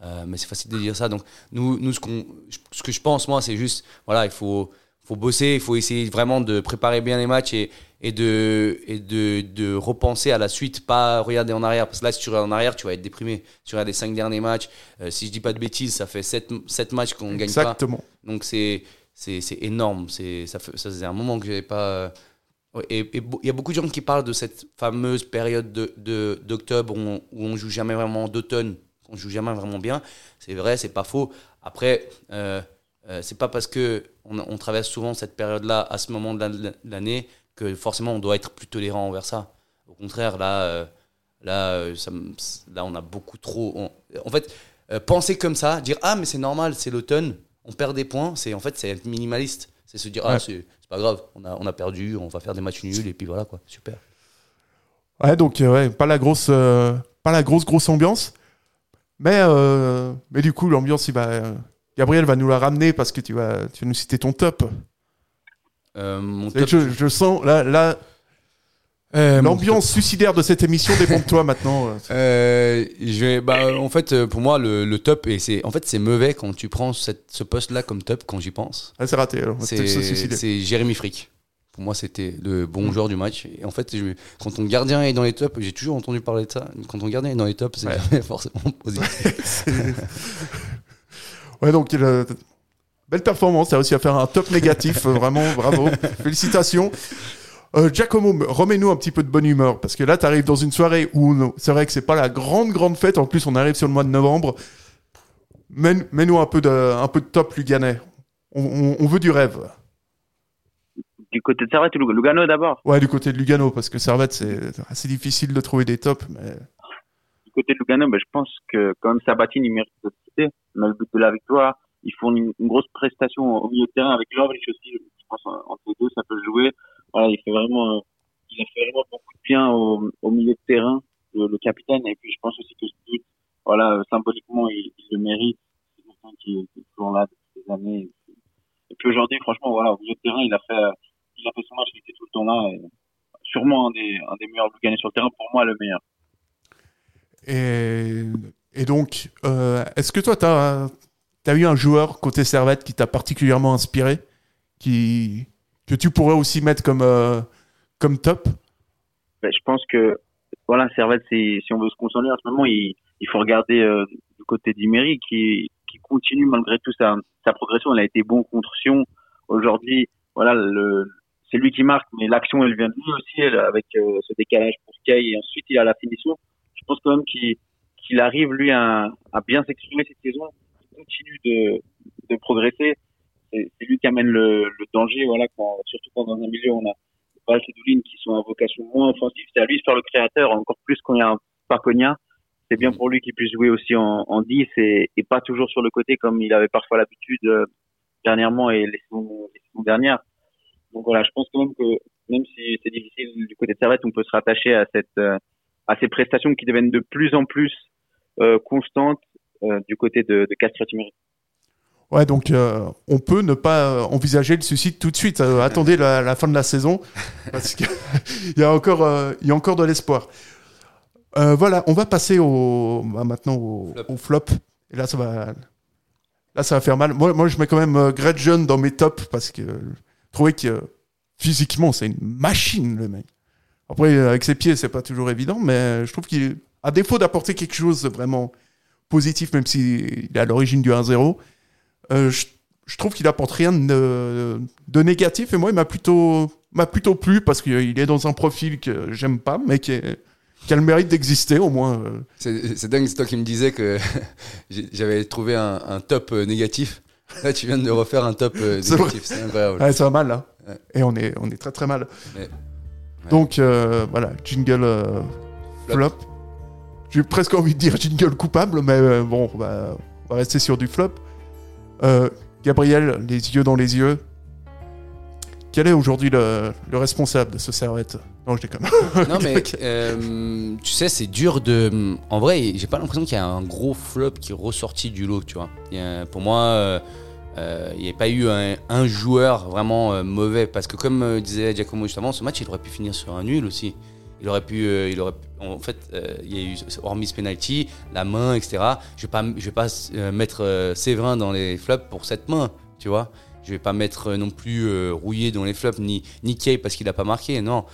Euh, mais c'est facile de dire ça. Donc, nous, nous ce, qu'on, ce que je pense, moi, c'est juste, voilà, il faut, faut bosser, il faut essayer vraiment de préparer bien les matchs et, et, de, et de, de repenser à la suite, pas regarder en arrière. Parce que là, si tu regardes en arrière, tu vas être déprimé. Tu regardes les cinq derniers matchs. Euh, si je dis pas de bêtises, ça fait sept, sept matchs qu'on gagne pas. Exactement. Donc c'est c'est c'est énorme. C'est ça fait ça faisait un moment que j'avais pas. Et il y a beaucoup de gens qui parlent de cette fameuse période de de- d'octobre où, on, où on joue jamais vraiment d'automne, on joue jamais vraiment bien. C'est vrai, c'est pas faux. Après, euh, euh, c'est pas parce que on, on traverse souvent cette période-là à ce moment de la- de l'année que forcément on doit être plus tolérant envers ça. Au contraire, là, euh, là, euh, ça là, on a beaucoup trop. on- en fait, euh, penser comme ça, dire ah mais c'est normal, c'est l'automne, on perd des points, c'est en fait c'est être minimaliste, c'est se dire ah Ouais. c'est c'est pas grave, on a on a perdu, on va faire des matchs nuls et puis voilà quoi, super. Ouais, donc ouais, pas la grosse, pas la grosse grosse ambiance, mais euh, mais du coup l'ambiance, il va, euh, Gabriel va nous la ramener parce que tu vas, tu vas nous citer ton top. Euh, mon top- Je, je sens là, Euh, l'ambiance suicidaire de cette émission dépend de toi maintenant. (laughs) je vais, bah, en fait, pour moi, le, le top, et c'est, en fait, c'est mauvais quand tu prends cette, ce poste-là comme top quand j'y pense. Ah, c'est raté. Alors, c'est Jérémy Frick. Pour moi, c'était le bon joueur du match. Et en fait, je- quand ton gardien est dans les tops, j'ai toujours entendu parler de ça. Quand ton gardien est dans les tops, c'est Ouais. jamais (laughs) forcément positif. (laughs) Ouais, donc belle performance. Tu as réussi à faire un top négatif. (laughs) vraiment, bravo. Félicitations. Euh, Giacomo, remets-nous un petit peu de bonne humeur parce que là, tu arrives dans une soirée où c'est vrai que c'est pas la grande, grande fête. En plus, on arrive sur le mois de novembre. Mets-nous un, peu de, un peu de top luganais. On, on- on veut du rêve. Du côté de Servette ou Lug- Lugano d'abord? Ouais, du côté de Lugano parce que Servette, c'est assez difficile de trouver des tops. Mais... Du côté de Lugano, ben, je pense que quand même Sabatini il mérite d'être cité. On a le but de la victoire. Ils font une, une grosse prestation au milieu de terrain avec Lovric aussi. Je pense en- entre les deux, ça peut jouer. Voilà, il fait vraiment, euh, il a fait vraiment beaucoup de bien au, au milieu de terrain, le, le capitaine. Et puis je pense aussi que ce but, voilà, symboliquement, il, il le mérite. C'est quelqu'un qui, est- qui est toujours là depuis des années. Et puis aujourd'hui, franchement, voilà, au milieu de terrain, il a fait, il a fait son match, il était tout le temps là. Et sûrement un des, un des meilleurs Luganais sur le terrain, pour moi le meilleur. Et, et donc, euh, est-ce que toi, tu as, as eu un joueur côté Servette qui t'a particulièrement inspiré, qui, que tu pourrais aussi mettre comme, euh, comme top? Ben, je pense que voilà, Servette, si on veut se concentrer en ce moment, il, il faut regarder euh, du côté d'Imery qui, qui continue malgré tout sa, sa progression. Elle a été bon contre Sion. Aujourd'hui, voilà, le, c'est lui qui marque, mais l'action, elle vient de lui aussi, avec euh, ce décalage pour Kay, et ensuite il a la finition. Je pense quand même qu'il qu'il arrive, lui, à, à bien s'exprimer cette saison. Il continue de, de progresser. C'est lui qui amène le, le danger, voilà, quand, surtout quand dans un milieu, on a Valls et Doulin qui sont à vocation moins offensive. C'est à lui de faire le créateur, encore plus quand il y a un Paconia. C'est bien pour lui qu'il puisse jouer aussi en, en 10 et, et pas toujours sur le côté comme il avait parfois l'habitude euh, dernièrement et les saisons, les dernières. Donc voilà, je pense quand même que même si c'est difficile du côté de Servette, on peut se rattacher à cette euh, à ces prestations qui deviennent de plus en plus euh, constantes euh, du côté de, de Castres. Ouais, donc euh, on peut ne pas envisager le suicide tout de suite. Euh, attendez la, la fin de la saison, (laughs) parce qu'il (laughs) y, a encore, il y a encore de l'espoir. Euh, voilà, on va passer au, bah, maintenant au, au flop. Et là, ça va, là, ça va faire mal. Moi, moi je mets quand même euh, Greg John dans mes tops, parce que trouvais que physiquement, c'est une machine, le mec. Après, avec ses pieds, c'est pas toujours évident, mais je trouve qu'il, à défaut d'apporter quelque chose de vraiment positif, même s'il est à l'origine du 1-0, euh, je, trouve qu'il apporte rien de, négatif et moi il m'a plutôt plu parce qu'il est dans un profil que j'aime pas mais qui, a le mérite d'exister au moins. euh. C'est dingue, c'est toi qui me disais que (laughs) j'avais trouvé un, un top euh, négatif. (laughs) Là, tu viens de refaire un top euh, C'est incroyable. Ouais, ça va mal là. Ouais. Et on est on est très très mal. Mais- Donc euh, voilà, jingle euh, Flop. flop. J'ai presque envie de dire jingle coupable mais euh, bon, on va, on va rester sur du flop. Gabriel, les yeux dans les yeux. Quel est aujourd'hui le, le responsable de ce servette? Non, je déconne. Non, (laughs) mais tu sais, c'est dur de. En vrai, j'ai pas l'impression qu'il y a un gros flop qui est ressorti du lot, tu vois. A- pour moi, il n'y a pas eu un, joueur vraiment euh, mauvais. Parce que, comme euh, disait Giacomo justement, ce match, il aurait pu finir sur un nul aussi. Il aurait pu. euh, il aurait, en fait, euh, il y a eu, hormis ce penalty, la main, etc. Je vais pas, je vais pas euh, mettre euh, Séverin dans les flops pour cette main, tu vois. Je vais pas mettre euh, non plus euh, Rouillé dans les flops, ni, ni Kay parce qu'il a pas marqué, non.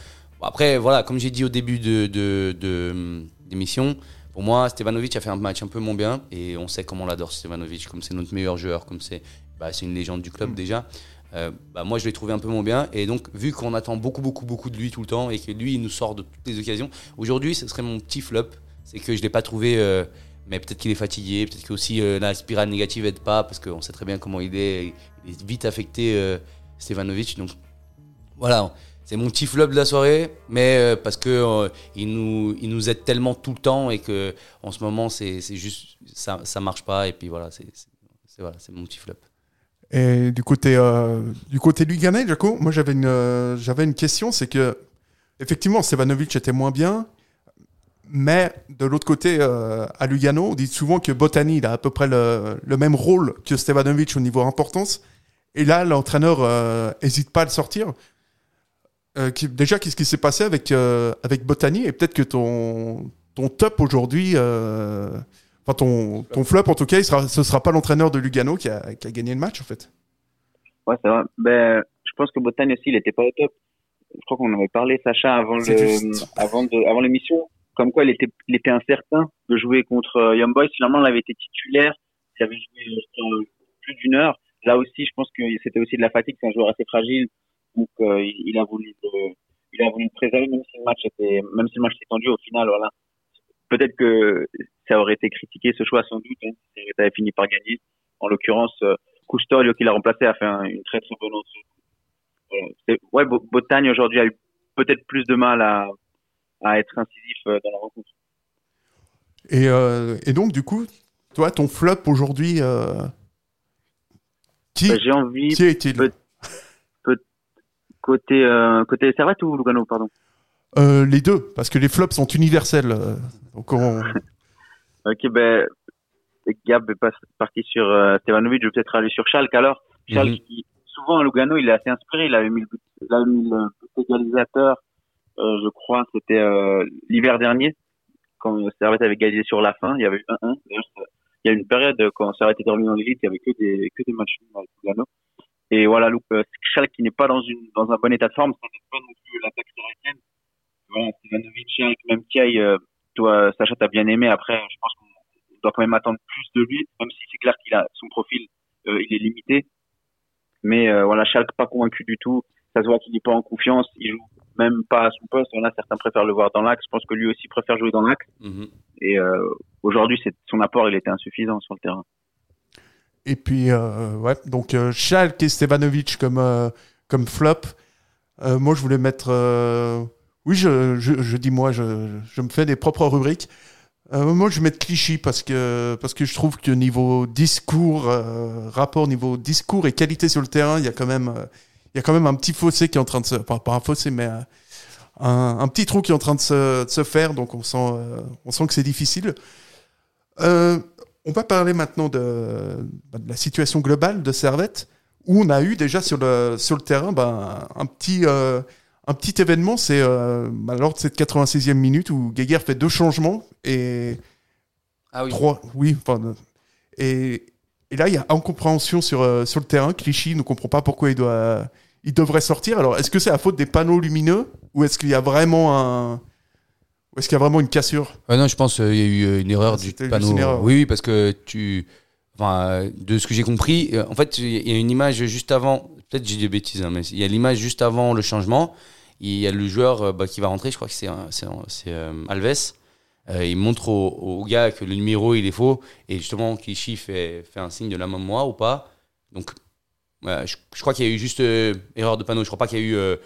Après, voilà, comme j'ai dit au début de, de, de, hum, d'émission, pour moi, Stevanovic a fait un match un peu moins bien et on sait comment on l'adore, Stevanovic, comme c'est notre meilleur joueur, comme c'est bah, c'est une légende du club déjà. Euh, bah, moi, je l'ai trouvé un peu moins bien et donc, vu qu'on attend beaucoup, beaucoup, beaucoup de lui tout le temps et que lui, il nous sort de toutes les occasions, aujourd'hui, ce serait mon petit flop. C'est que je l'ai pas trouvé, euh, mais peut-être qu'il est fatigué, peut-être que aussi euh, la spirale négative aide pas parce qu'on sait très bien comment il est, il est vite affecté, euh, Stevanovic. Donc, voilà, c'est mon petit flop de la soirée, mais euh, parce que il nous il nous aide tellement tout le temps et que en ce moment c'est c'est juste ça ça marche pas et puis voilà c'est voilà c'est mon petit flop. Et du côté, euh, du côté Luganais, Jaco, moi j'avais une, euh, une question, c'est que effectivement Stevanovic était moins bien, mais de l'autre côté, euh, à Lugano, on dit souvent que Botany il a à peu près le, le même rôle que Stevanovic au niveau importance, et là l'entraîneur euh, hésite pas à le sortir. Euh, déjà, qu'est-ce qui s'est passé avec, euh, avec Botany Et peut-être que ton, ton top aujourd'hui, euh, enfin ton, ton flop en tout cas, il sera, ce sera pas l'entraîneur de Lugano qui a, qui a gagné le match en fait. Ouais, c'est vrai. Ben, je pense que Botagne aussi, il était pas au top. Je crois qu'on en avait parlé, Sacha, avant le, avant de, avant l'émission. Comme quoi, il était, il était incertain de jouer contre euh, Young Boys. Finalement, il avait été titulaire. Il avait joué je crois, plus d'une heure. Là aussi, je pense que c'était aussi de la fatigue. C'est un joueur assez fragile. Donc, euh, il, il a voulu le, il a voulu le préserver, même si le match était, même si le match s'est tendu au final, voilà. Peut-être que ça aurait été critiqué, ce choix, sans doute. Hein, si ça avait fini par gagner. En l'occurrence, euh, Cousteau, qui l'a remplacé, a fait un- une très très bonne entrée. Ouais, Bo- Botagne aujourd'hui a eu peut-être plus de mal à, à être incisif euh, dans la rencontre. Et, euh, et donc, du coup, toi, ton flop aujourd'hui, euh, qui, Bah, J'ai envie qui est-il? peut- côté euh, côté Servette ou Lugano, pardon? Euh, Les deux, parce que les flops sont universels. euh, donc on... (laughs) Ok, ben Gab est parti sur euh, Stevanovic, je vais peut-être aller sur Schalke alors. Schalke, Mhm. qui, souvent à Lugano, il est assez inspiré, il avait mis le, but- il avait mis le but égalisateur, euh, je crois, c'était euh, l'hiver dernier, quand Servette avait gagné sur la fin, il y avait eu 1-1. D'ailleurs, ça- il y a une période quand ça a été terminé dans l'élite, il y avait que des que des matchs avec Lugano. Et voilà, Luke, euh, Schalke qui n'est pas dans une dans un bon état de forme, ça n'est pas non plus l'attaque sarrakienne. Voilà, Stevanovic, Schalke, même Kiai, euh, toi, Sacha, t'as bien aimé. Après, je pense qu'on doit quand même attendre plus de lui, même si c'est clair qu'il a son profil, euh, il est limité. Mais euh, voilà, Schalke pas convaincu du tout. Ça se voit qu'il n'est pas en confiance. Il joue même pas à son poste. Voilà, certains préfèrent le voir dans l'axe. Je pense que lui aussi préfère jouer dans l'axe. Mhm. Et euh, aujourd'hui, son apport, il était insuffisant sur le terrain. Et puis, euh, ouais, donc euh, Schalke et Stevanovic comme, euh, comme flop. Euh, moi, je voulais mettre. Oui, je, dis moi, je, me fais des propres rubriques. Euh, moi, je mettre Clichy parce que, parce que je trouve que niveau discours, euh, rapport niveau discours et qualité sur le terrain, il y a quand même, euh, il y a quand même un petit fossé qui est en train de se. Enfin, pas un fossé, mais un, petit trou qui est en train de se, se faire. Donc, on sent, on sent que c'est difficile. On va parler maintenant de, bah, de la situation globale de Servette, où on a eu déjà sur le, sur le terrain bah, un, petit, un petit événement. C'est euh, bah, lors de cette 86e minute où Geiger fait deux changements et Ah oui. trois. Oui, enfin, euh, et, et là, il y a incompréhension sur, euh, sur le terrain. Clichy ne comprend pas pourquoi il, doit, il devrait sortir. Alors, est-ce que c'est à faute des panneaux lumineux ou est-ce qu'il y a vraiment un. Ou est-ce qu'il y a vraiment une cassure? Ouais, non, je pense qu'il y a eu euh, une erreur Ah, du panneau. une erreur. Oui, oui, parce que tu. Enfin, euh, de ce que j'ai compris, euh, en fait, il y a une image juste avant. Peut-être j'ai des bêtises, hein, mais il y a l'image juste avant le changement. Il y a le joueur euh, bah, qui va rentrer, je crois que c'est euh, Alves. Euh, il montre au, au gars que le numéro il est faux et justement Kishi fait, fait un signe de la main de moi ou pas. Donc, ouais, je, je crois qu'il y a eu juste euh, erreur de panneau. Je crois pas qu'il y a eu euh,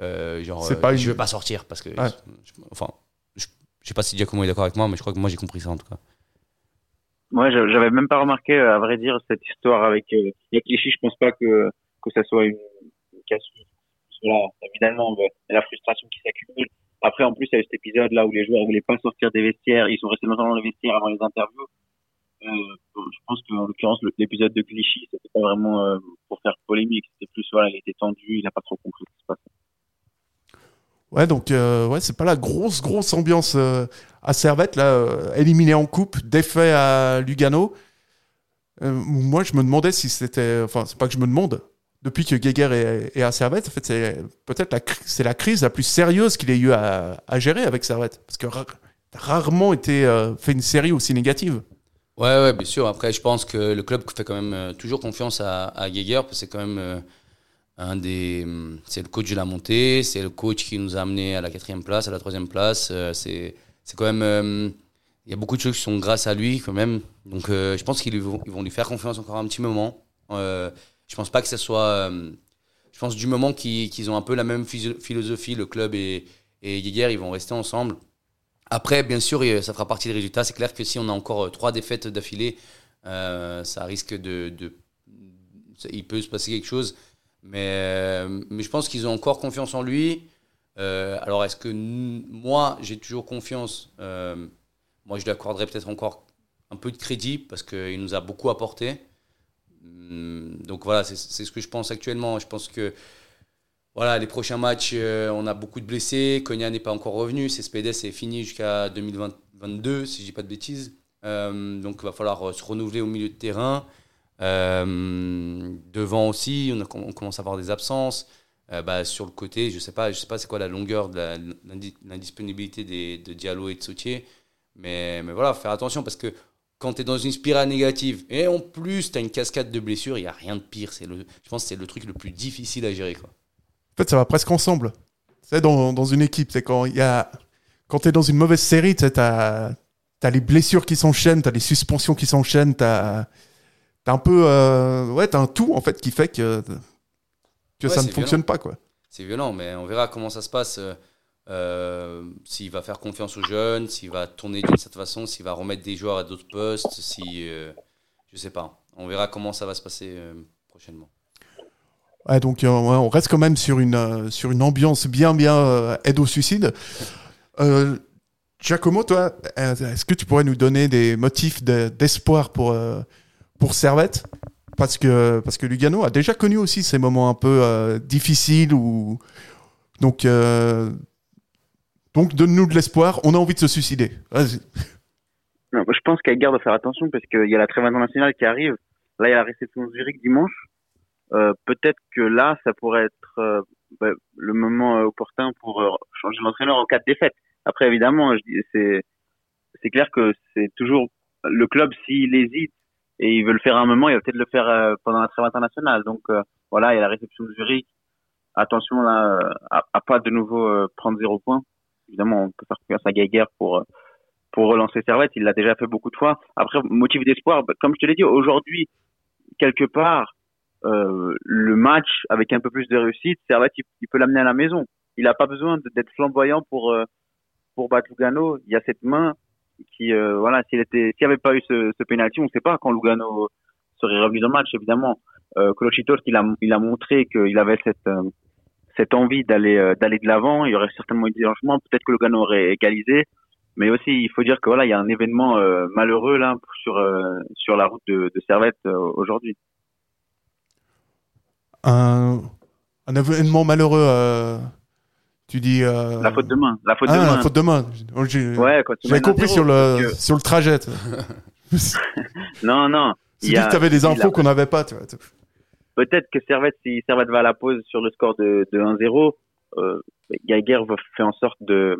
euh, genre euh, pas une- je veux pas sortir parce que Ouais. je- enfin je, je sais pas si Giacomo est d'accord avec moi, mais je crois que moi j'ai compris ça en tout cas. Moi, j'a- j'avais même pas remarqué, à vrai dire, cette histoire avec euh, avec Clichy. Je pense pas que que ça soit une, une cassure. Voilà, évidemment, la frustration qui s'accumule. Après, en plus, il y a eu cet épisode là où les joueurs voulaient pas sortir des vestiaires. Ils sont restés longtemps dans les vestiaires avant les interviews. Euh, je pense qu'en l'occurrence, l'épisode de Clichy, c'était pas vraiment euh, pour faire polémique. C'était plus, voilà, il était tendu, il a pas trop compris ce qui se passait. Ouais, donc euh, ouais, c'est pas la grosse grosse ambiance à Servette là, éliminé en coupe, défait à Lugano. Moi, je me demandais si c'était, enfin, c'est pas que je me demande. Depuis que Geiger est, à Servette, en fait, c'est peut-être la, c'est la crise la plus sérieuse qu'il ait eu à, gérer avec Servette, parce que ra- rarement été euh, fait une série aussi négative. Ouais, ouais, bien sûr. Après, je pense que le club fait quand même euh, toujours confiance à, à Geiger parce que c'est quand même euh, un des, hum, c'est le coach de la montée, c'est le coach qui nous a amené à la quatrième place, à la troisième place. c'est, c'est quand même, euh, il y a beaucoup de choses qui sont grâce à lui quand même. Donc, je pense qu'ils vont, ils vont lui faire confiance encore un petit moment. Je pense pas que ce soit, euh, je pense du moment qu'ils, ont un peu la même philosophie, le club et, et ils vont rester ensemble. Après, bien sûr, ça fera partie des résultats. C'est clair que si on a encore euh, trois défaites d'affilée, euh, ça risque de, Il peut se passer quelque chose. Mais, mais je pense qu'ils ont encore confiance en lui. Alors, est-ce que moi, j'ai toujours confiance Moi, je lui accorderais peut-être encore un peu de crédit parce qu'il nous a beaucoup apporté. Hum, Donc voilà, c'est ce que je pense actuellement. Je pense que voilà, les prochains matchs, euh, on a beaucoup de blessés. Konya n'est pas encore revenu. Cespedes est fini jusqu'à 2022, si je dis pas de bêtises. Euh, donc il va falloir euh, se renouveler au milieu de terrain. Devant aussi, on, commence à avoir des absences. Bah, sur le côté, je sais pas, sais pas c'est quoi la longueur de l'indisponibilité de Diallo et de Sautier. Mais, mais voilà, faire attention parce que quand tu es dans une spirale négative et en plus tu as une cascade de blessures, il n'y a rien de pire. C'est le, je pense que c'est le truc le plus difficile à gérer. Quoi. En fait, ça va presque ensemble. C'est dans, dans une équipe, c'est quand il y a, quand t'es dans une mauvaise série, tu t'as les blessures qui s'enchaînent, t'as les suspensions qui s'enchaînent, t'as, t'as un peu, euh, ouais, t'as un tout en fait qui fait que, que Ouais, ça ne fonctionne violent. pas quoi. C'est violent, mais on verra comment ça se passe. Euh, s'il va faire confiance aux jeunes, s'il va tourner d'une certaine façon, s'il va remettre des joueurs à d'autres postes, si. euh, je sais pas. On verra comment ça va se passer euh, prochainement. Donc euh, on reste quand même sur une, sur une ambiance bien, bien aide au suicide. Giacomo, toi, est-ce que tu pourrais nous donner des motifs de- d'espoir pour, pour Servette? Parce que, parce que Lugano a déjà connu aussi ces moments un peu difficiles où. Donc, donc donne-nous de l'espoir, on a envie de se suicider. Vas-y. Je pense qu'Aguerre doit faire attention parce qu'il y a la trêve internationale qui arrive. Là, il y a la réception Zurich dimanche. Euh, Peut-être que là, ça pourrait être euh, bah, le moment euh, opportun pour euh, changer l'entraîneur en cas de défaite. Après, évidemment, c'est clair que c'est toujours le club s'il hésite et il veut le faire à un moment, il va peut-être le faire euh, pendant la trêve internationale. Donc voilà, il y a la réception de Zurich. Attention là, à, à pas de nouveau prendre zéro point. Évidemment, on peut faire confiance à Geiger pour euh, pour relancer Servette. Il l'a déjà fait beaucoup de fois. Après, motif d'espoir, bah, comme je te l'ai dit, aujourd'hui, quelque part, euh, le match avec un peu plus de réussite, Servette, il, peut l'amener à la maison. Il n'a pas besoin d'être flamboyant pour euh, pour battre Lugano. Il y a cette main qui, euh, voilà, s'il était, s'il n'y avait pas eu ce, ce penalty, on ne sait pas quand Lugano serait revenu dans le match, évidemment. Euh, il a, il a montré qu'il avait cette euh, cette envie d'aller euh, d'aller de l'avant. Il y aurait certainement eu des changements. Peut-être que Lugano aurait égalisé. Mais aussi, il faut dire que voilà, il y a un événement euh, malheureux là sur euh, sur la route de, de Servette euh, aujourd'hui. Un, un événement malheureux. tu dis. La faute de main. La faute ah, de main. la faute de main. J'ai- Ouais, quand tu J'avais compris sur le, que- sur le trajet. tu (laughs) Non, non. y a- que tu avais des infos a- qu'on n'avait pas. tu vois. Peut-être que Servette, si Servette va à la pause sur le score de, de 1-0, euh, Geiger va faire en sorte de,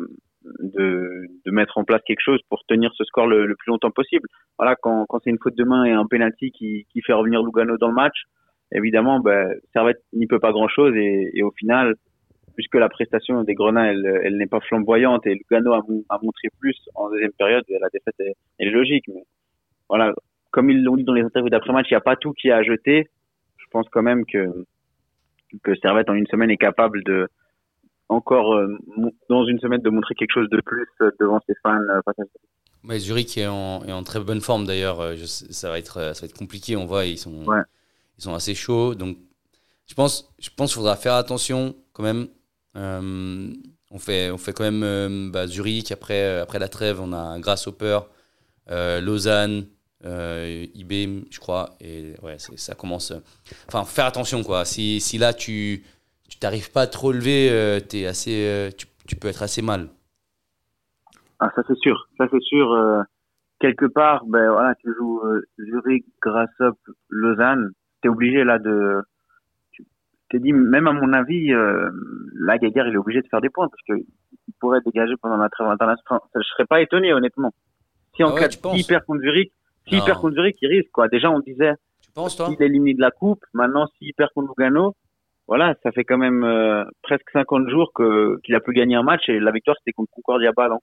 de, de mettre en place quelque chose pour tenir ce score le, le plus longtemps possible. Voilà, quand, quand c'est une faute de main et un penalty qui, qui fait revenir Lugano dans le match, évidemment, ben, Servette n'y peut pas grand-chose et, et au final, puisque la prestation des Grenats, elle, elle n'est pas flamboyante et Lugano a, mon- a montré plus en deuxième période, la défaite est, est logique. Voilà, comme ils l'ont dit dans les interviews d'après-match, il n'y a pas tout qui est à jeter. Je pense quand même que que Servette en une semaine est capable de encore euh, dans une semaine de montrer quelque chose de plus euh, devant ses fans euh, Ouais, Zurich est en, est en très bonne forme d'ailleurs. Ça va être, ça va être compliqué. On voit, ils sont, Ouais. ils sont assez chauds. Donc, je pense, je pense qu'il faudra faire attention quand même. Euh, on fait, on fait quand même euh, bah, Zurich. Après, après la trêve, on a Grasshopper, Lausanne, euh, IB, je crois. Et ouais, ça commence. euh, Enfin, faire attention quoi. Si, si là tu, tu t'arrives pas à te relever, euh, assez, euh, tu, tu peux être assez mal. Ah, ça c'est sûr, ça c'est sûr. euh, quelque part, ben voilà, tu joues euh, Zurich, Grassop, Lausanne, t'es obligé là de. Tu t'es dit, même à mon avis, euh, là, Geiger, il est obligé de faire des points parce que il pourrait dégager pendant la trêve internationale. Je serais pas étonné, honnêtement. Si en Ah ouais, cas tu perd contre Zurich, s'il perd contre Zurich, il risque quoi. Déjà, on disait, Tu penses toi? il est éliminé de la coupe. Maintenant, s'il perd contre Lugano, voilà, ça fait quand même euh, presque 50 jours que qu'il a pu gagner un match et la victoire c'était contre Concordia Bâle. en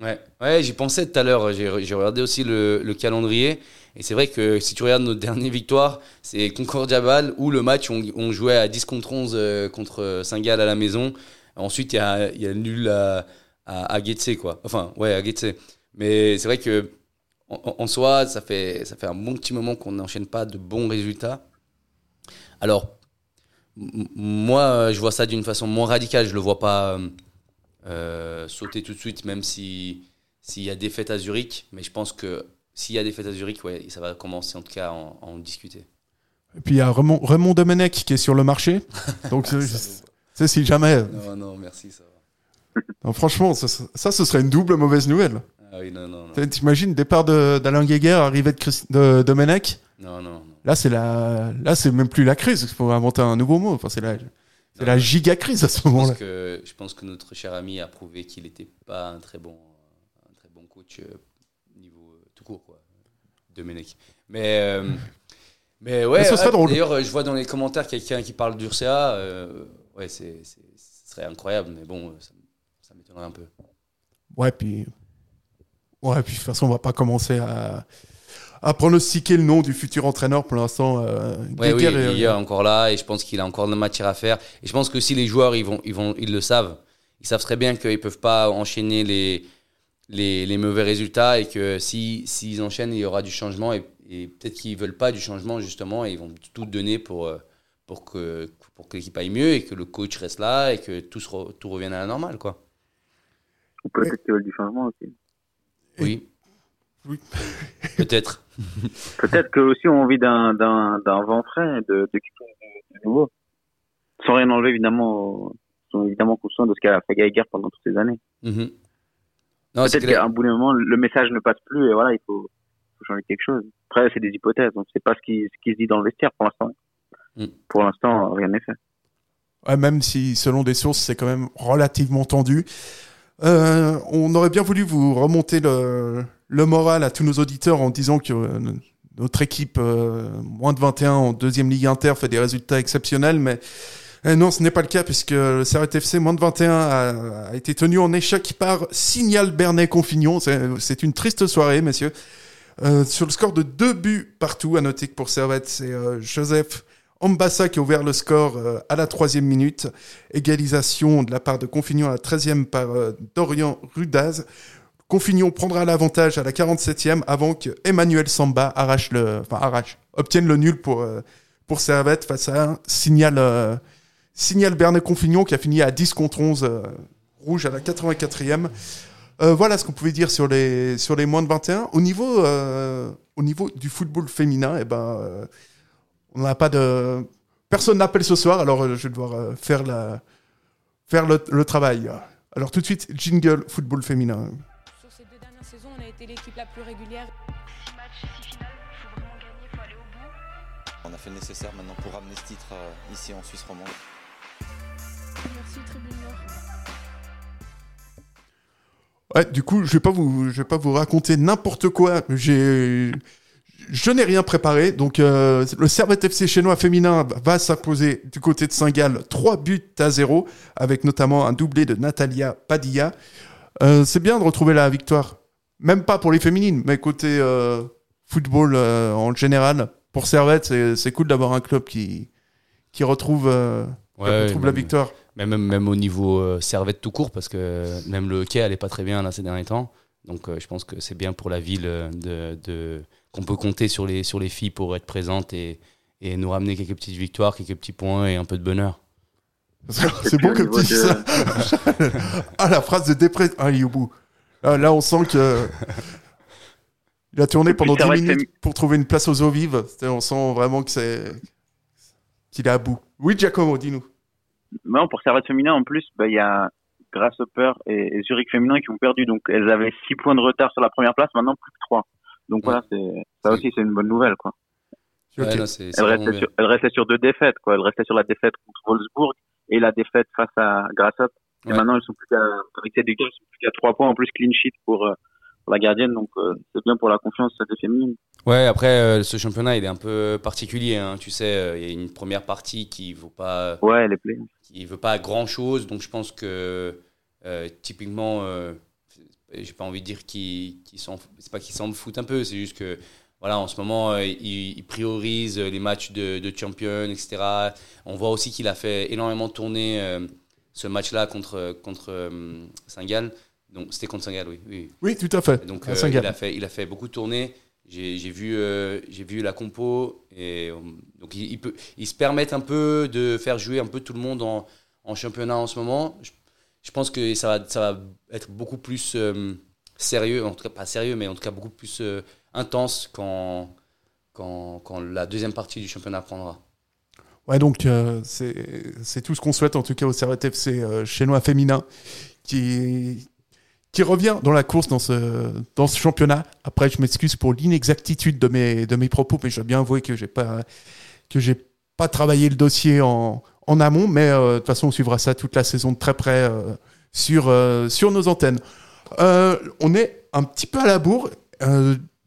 Ouais, ouais j'y pensais tout à l'heure. J'ai regardé aussi le, le calendrier. Et c'est vrai que si tu regardes notre dernière victoire, c'est Concordia Bâle où le match, on, on jouait à 10 contre 11 euh, contre Saint-Gall à la maison. Ensuite, il y a, y a nul à, à, à Getse, quoi. Enfin, ouais, à Getse. Mais c'est vrai que en, soi, ça fait, ça fait un bon petit moment qu'on n'enchaîne pas de bons résultats. Alors, moi, je vois ça d'une façon moins radicale. Je le vois pas. euh, euh, sauter tout de suite, même si s'il y a défaite à Zurich. Mais je pense que s'il y a défaite à Zurich, ouais, ça va commencer en tout cas à en, à en discuter. Et puis il y a Raymond, Raymond Domenech qui est sur le marché. Donc, (laughs) c'est si jamais. Non, non, merci, ça va. Non, franchement, ça, ça, ce serait une double mauvaise nouvelle. Ah oui, non, non, non. T'as- T'imagines, départ d'Alain Guéguer, arrivée de, Chris- de Domenech. Non, non, non. Là, c'est la, là, c'est même plus la crise. Il faut inventer un nouveau mot. Enfin, c'est la, c'est la giga crise à ce moment-là. je pense que notre cher ami a prouvé qu'il n'était pas un très bon, un très bon coach euh, niveau euh, tout court, quoi. Domenech. Mais, euh, mais ouais, drôle. d'ailleurs, je vois dans les commentaires quelqu'un qui parle d'Ursa. Euh, ouais, c'est, ce serait incroyable, mais bon, ça, ça m'étonnerait un peu. Ouais, puis, ouais, puis de toute façon, on va pas commencer à, à pronostiquer le nom du futur entraîneur pour l'instant. Euh, Ouais, oui, est- il est encore là et je pense qu'il a encore de la matière à faire. Et je pense que si les joueurs, ils, vont, ils, vont, ils le savent, ils savent très bien qu'ils ne peuvent pas enchaîner les, les, les mauvais résultats et que s'ils si, s'ils enchaînent, il y aura du changement et, et peut-être qu'ils ne veulent pas du changement justement et ils vont tout donner pour, euh, pour que, pour que l'équipe aille mieux et que le coach reste là et que tout, se re- tout revienne à la normale. Quoi. Ou peut-être qu'ils veulent du changement aussi. Oui. Oui. (laughs) Peut-être. Peut-être qu'eux aussi ont envie d'un, d'un, d'un vent frais, de, de quelque chose de, nouveau. Sans rien enlever, évidemment, sont évidemment conscients de ce qu'a fait Geiger pendant toutes ces années. Non, c'est Peut-être qu'à un bout d'un moment, le message ne passe plus et voilà, il faut, faut changer quelque chose. Après, c'est des hypothèses, donc c'est pas ce qui, ce qui se dit dans le vestiaire pour l'instant. Mm. Pour l'instant, rien n'est fait. Ouais, même si, selon des sources, c'est quand même relativement tendu. Euh, on aurait bien voulu vous remonter le, le moral à tous nos auditeurs en disant que euh, notre équipe, euh, moins de 21 en deuxième ligue inter, fait des résultats exceptionnels, mais euh, non, ce n'est pas le cas puisque le Servette FC moins de 21 a, a été tenu en échec par Signal Bernay-Confignon. C'est c'est une triste soirée, messieurs. Euh, sur le score de deux buts partout, à noter que pour Servette, c'est euh, Joseph Ambassa qui a ouvert le score euh, à la troisième minute. Égalisation de la part de Confignon à la treizième par euh, Dorian Rudaz. Confignon prendra l'avantage à la 47e avant que Emmanuel Samba arrache le, enfin arrache, obtienne le nul pour euh, pour Servette face à un signal signal Bernay Confignon qui a fini à 10 contre 11 euh, rouge à la 84e. Euh, voilà ce qu'on pouvait dire sur les sur les moins de 21. Au niveau au niveau du football féminin, eh ben on n'a pas de personne n'appelle ce soir, alors euh, je vais devoir euh, faire la faire le, le travail. Alors tout de suite jingle football féminin. Sur ces deux dernières saisons, on a été l'équipe la plus régulière. Six matchs, six finales, il faut vraiment gagner, il faut aller au bout. On a fait le nécessaire maintenant pour ramener ce titre euh, ici en Suisse romande. Merci Tribune Nord. Ouais, du coup, je vais pas vous, je vais pas vous raconter n'importe quoi. J'ai, je n'ai rien préparé. Donc, euh, le Servette FC chinois féminin va s'imposer du côté de Saint-Gall 3 buts à 0, avec notamment un doublé de Natalia Padilla. Euh, c'est bien de retrouver la victoire. Même pas pour les féminines, mais côté euh, football en général. Pour Servette, c'est, cool d'avoir un club qui, qui retrouve, qui Ouais, retrouve la victoire. Mais même, même au niveau servette tout court, parce que même le hockey allait pas très bien là, ces derniers temps. Donc je pense que c'est bien pour la ville de, de- qu'on peut compter sur les, sur les filles pour être présentes et, et nous ramener quelques petites victoires, quelques petits points et un peu de bonheur. (laughs) C'est bon que tu dis ça. (laughs) ah, la phrase de dépression. Ah, il est au bout. Ah, là, on sent que. Il a tourné pendant 10 Servette minutes pour trouver une place aux eaux vives. On sent vraiment que c'est. qu'il est à bout. Oui, Giacomo, dis-nous. Non, pour Servette féminin, en plus, bah, il y a Grasshopper et, et Zurich féminin qui ont perdu. Donc, elles avaient 6 points de retard sur la première place, maintenant plus que 3. Donc, voilà, c'est, ça aussi, c'est une bonne nouvelle, quoi. Ouais, non, c'est- c'est Elles vraiment restaient, bien. sur, elles restaient sur deux défaites, quoi. Elles restaient sur la défaite contre Wolfsburg et la défaite face à Grasshopper. Et Ouais. maintenant, elles sont plus qu'à, avec ces deux sont plus qu'à 3 points en plus clean sheet pour, euh, pour la gardienne. Donc, euh, c'est bien pour la confiance des féminines. Ouais, après, euh, ce championnat, il est un peu particulier. hein. Tu sais, euh, il y a une première partie qui vaut pas, Ouais, les plays. qui veut pas grand chose. Donc, je pense que euh, typiquement, euh, j'ai pas envie de dire qu'ils qu'ils s'en, c'est pas qu'ils s'en foutent un peu. C'est juste que voilà, en ce moment, euh, il, il priorise les matchs de, de champion, etc. On voit aussi qu'il a fait énormément tourner euh, ce match-là contre contre euh, Saint-Gall. Donc, c'était contre Saint-Gall, oui. oui. Oui, tout à fait. Donc, euh, il, a fait, il a fait beaucoup tourner. J'ai vu, euh, j'ai vu la compo. Et, euh, donc, il, il peut, ils se permettent un peu de faire jouer un peu tout le monde en, en championnat en ce moment. Je, je pense que ça va, ça va être beaucoup plus euh, sérieux, en tout cas pas sérieux, mais en tout cas beaucoup plus euh, intense quand, quand, quand la deuxième partie du championnat prendra. Ouais, donc euh, c'est tout ce qu'on souhaite en tout cas au Servette FC euh, chinois féminin qui qui revient dans la course dans ce dans ce championnat. Après, je m'excuse pour l'inexactitude de mes de mes propos, mais je dois bien avouer que j'ai pas pas travaillé le dossier en en amont, mais euh, de toute façon, on suivra ça toute la saison de très près euh, sur euh, sur nos antennes. On est un petit peu à la bourre.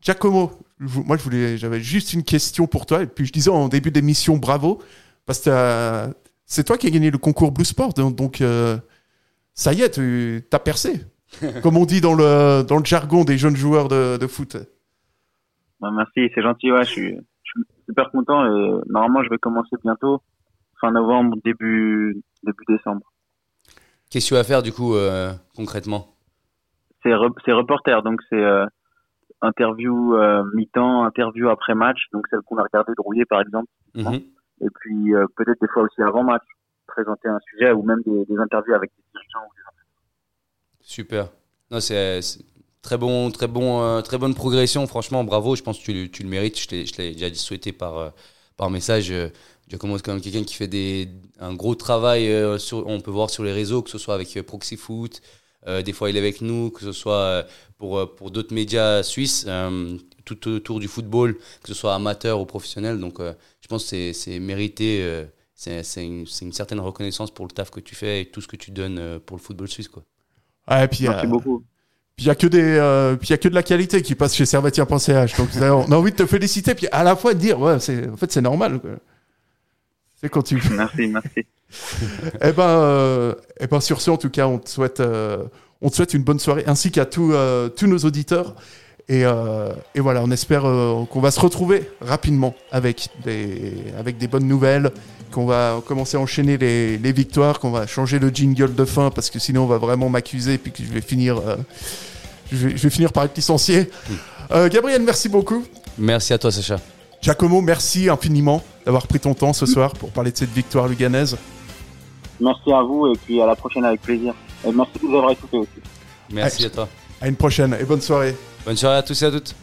Giacomo, je- moi, je voulais, j'avais juste une question pour toi. Et puis, je disais en début d'émission, bravo, parce que c'est toi qui as gagné le concours Blue Sport. Donc, donc, euh, ça y est, tu as percé. (laughs) Comme on dit dans le, dans le jargon des jeunes joueurs de, de foot. Bah, merci, c'est gentil. Ouais, je suis, je suis super content et normalement, je vais commencer bientôt, fin novembre, début, début décembre. Qu'est-ce que tu vas faire du coup euh, concrètement? C'est re- reporter, donc c'est euh, interview euh, mi-temps, interview après match, donc celle qu'on a regardé de Rouillé par exemple. Mhm. Et puis peut-être des fois aussi avant match, présenter un sujet ou même des, des interviews avec des dirigeants. Super. Non, c'est très bon, très bon, très bonne progression. Franchement, bravo. Je pense que tu, le- tu le mérites. Je je l'ai déjà souhaité par, par message. Giacomo, c'est quand même quelqu'un qui fait des, un gros travail. euh, sur, on peut voir sur les réseaux, que ce soit avec euh, Proxy Foot, Euh, des fois, il est avec nous, que ce soit pour, pour d'autres médias suisses, euh, tout autour du football, que ce soit amateur ou professionnel. Donc, euh, je pense que c'est- c'est mérité. euh, c'est c'est une, une certaine reconnaissance pour le taf que tu fais et tout ce que tu donnes euh, pour le football suisse. Quoi. Ouais, puis, Merci euh, beaucoup. Puis il y a que des, euh, puis il y a que de la qualité qui passe chez Servetien.ch. Donc on a envie de te féliciter, puis à la fois de dire, ouais, c'est, en fait, c'est normal. quoi. C'est quand tu. Merci, merci. eh ben, euh, eh ben, sur ce, en tout cas, on te souhaite, euh, on te souhaite une bonne soirée, ainsi qu'à tous, euh, tous nos auditeurs. Et, euh, et voilà, on espère euh, qu'on va se retrouver rapidement avec des, avec des bonnes nouvelles, qu'on va commencer à enchaîner les, les victoires, qu'on va changer le jingle de fin, parce que sinon on va vraiment m'accuser, puis que je vais finir, euh, je, vais, je vais finir par être licencié. Euh, Gabriel, merci beaucoup. Merci à toi, Sacha. Giacomo, merci infiniment d'avoir pris ton temps ce soir pour parler de cette victoire luganaise. Merci à vous et puis à la prochaine avec plaisir. Et merci de nous avoir écoutés aussi. Merci à toi. À une prochaine et bonne soirée. Bonne soirée à tous et à toutes.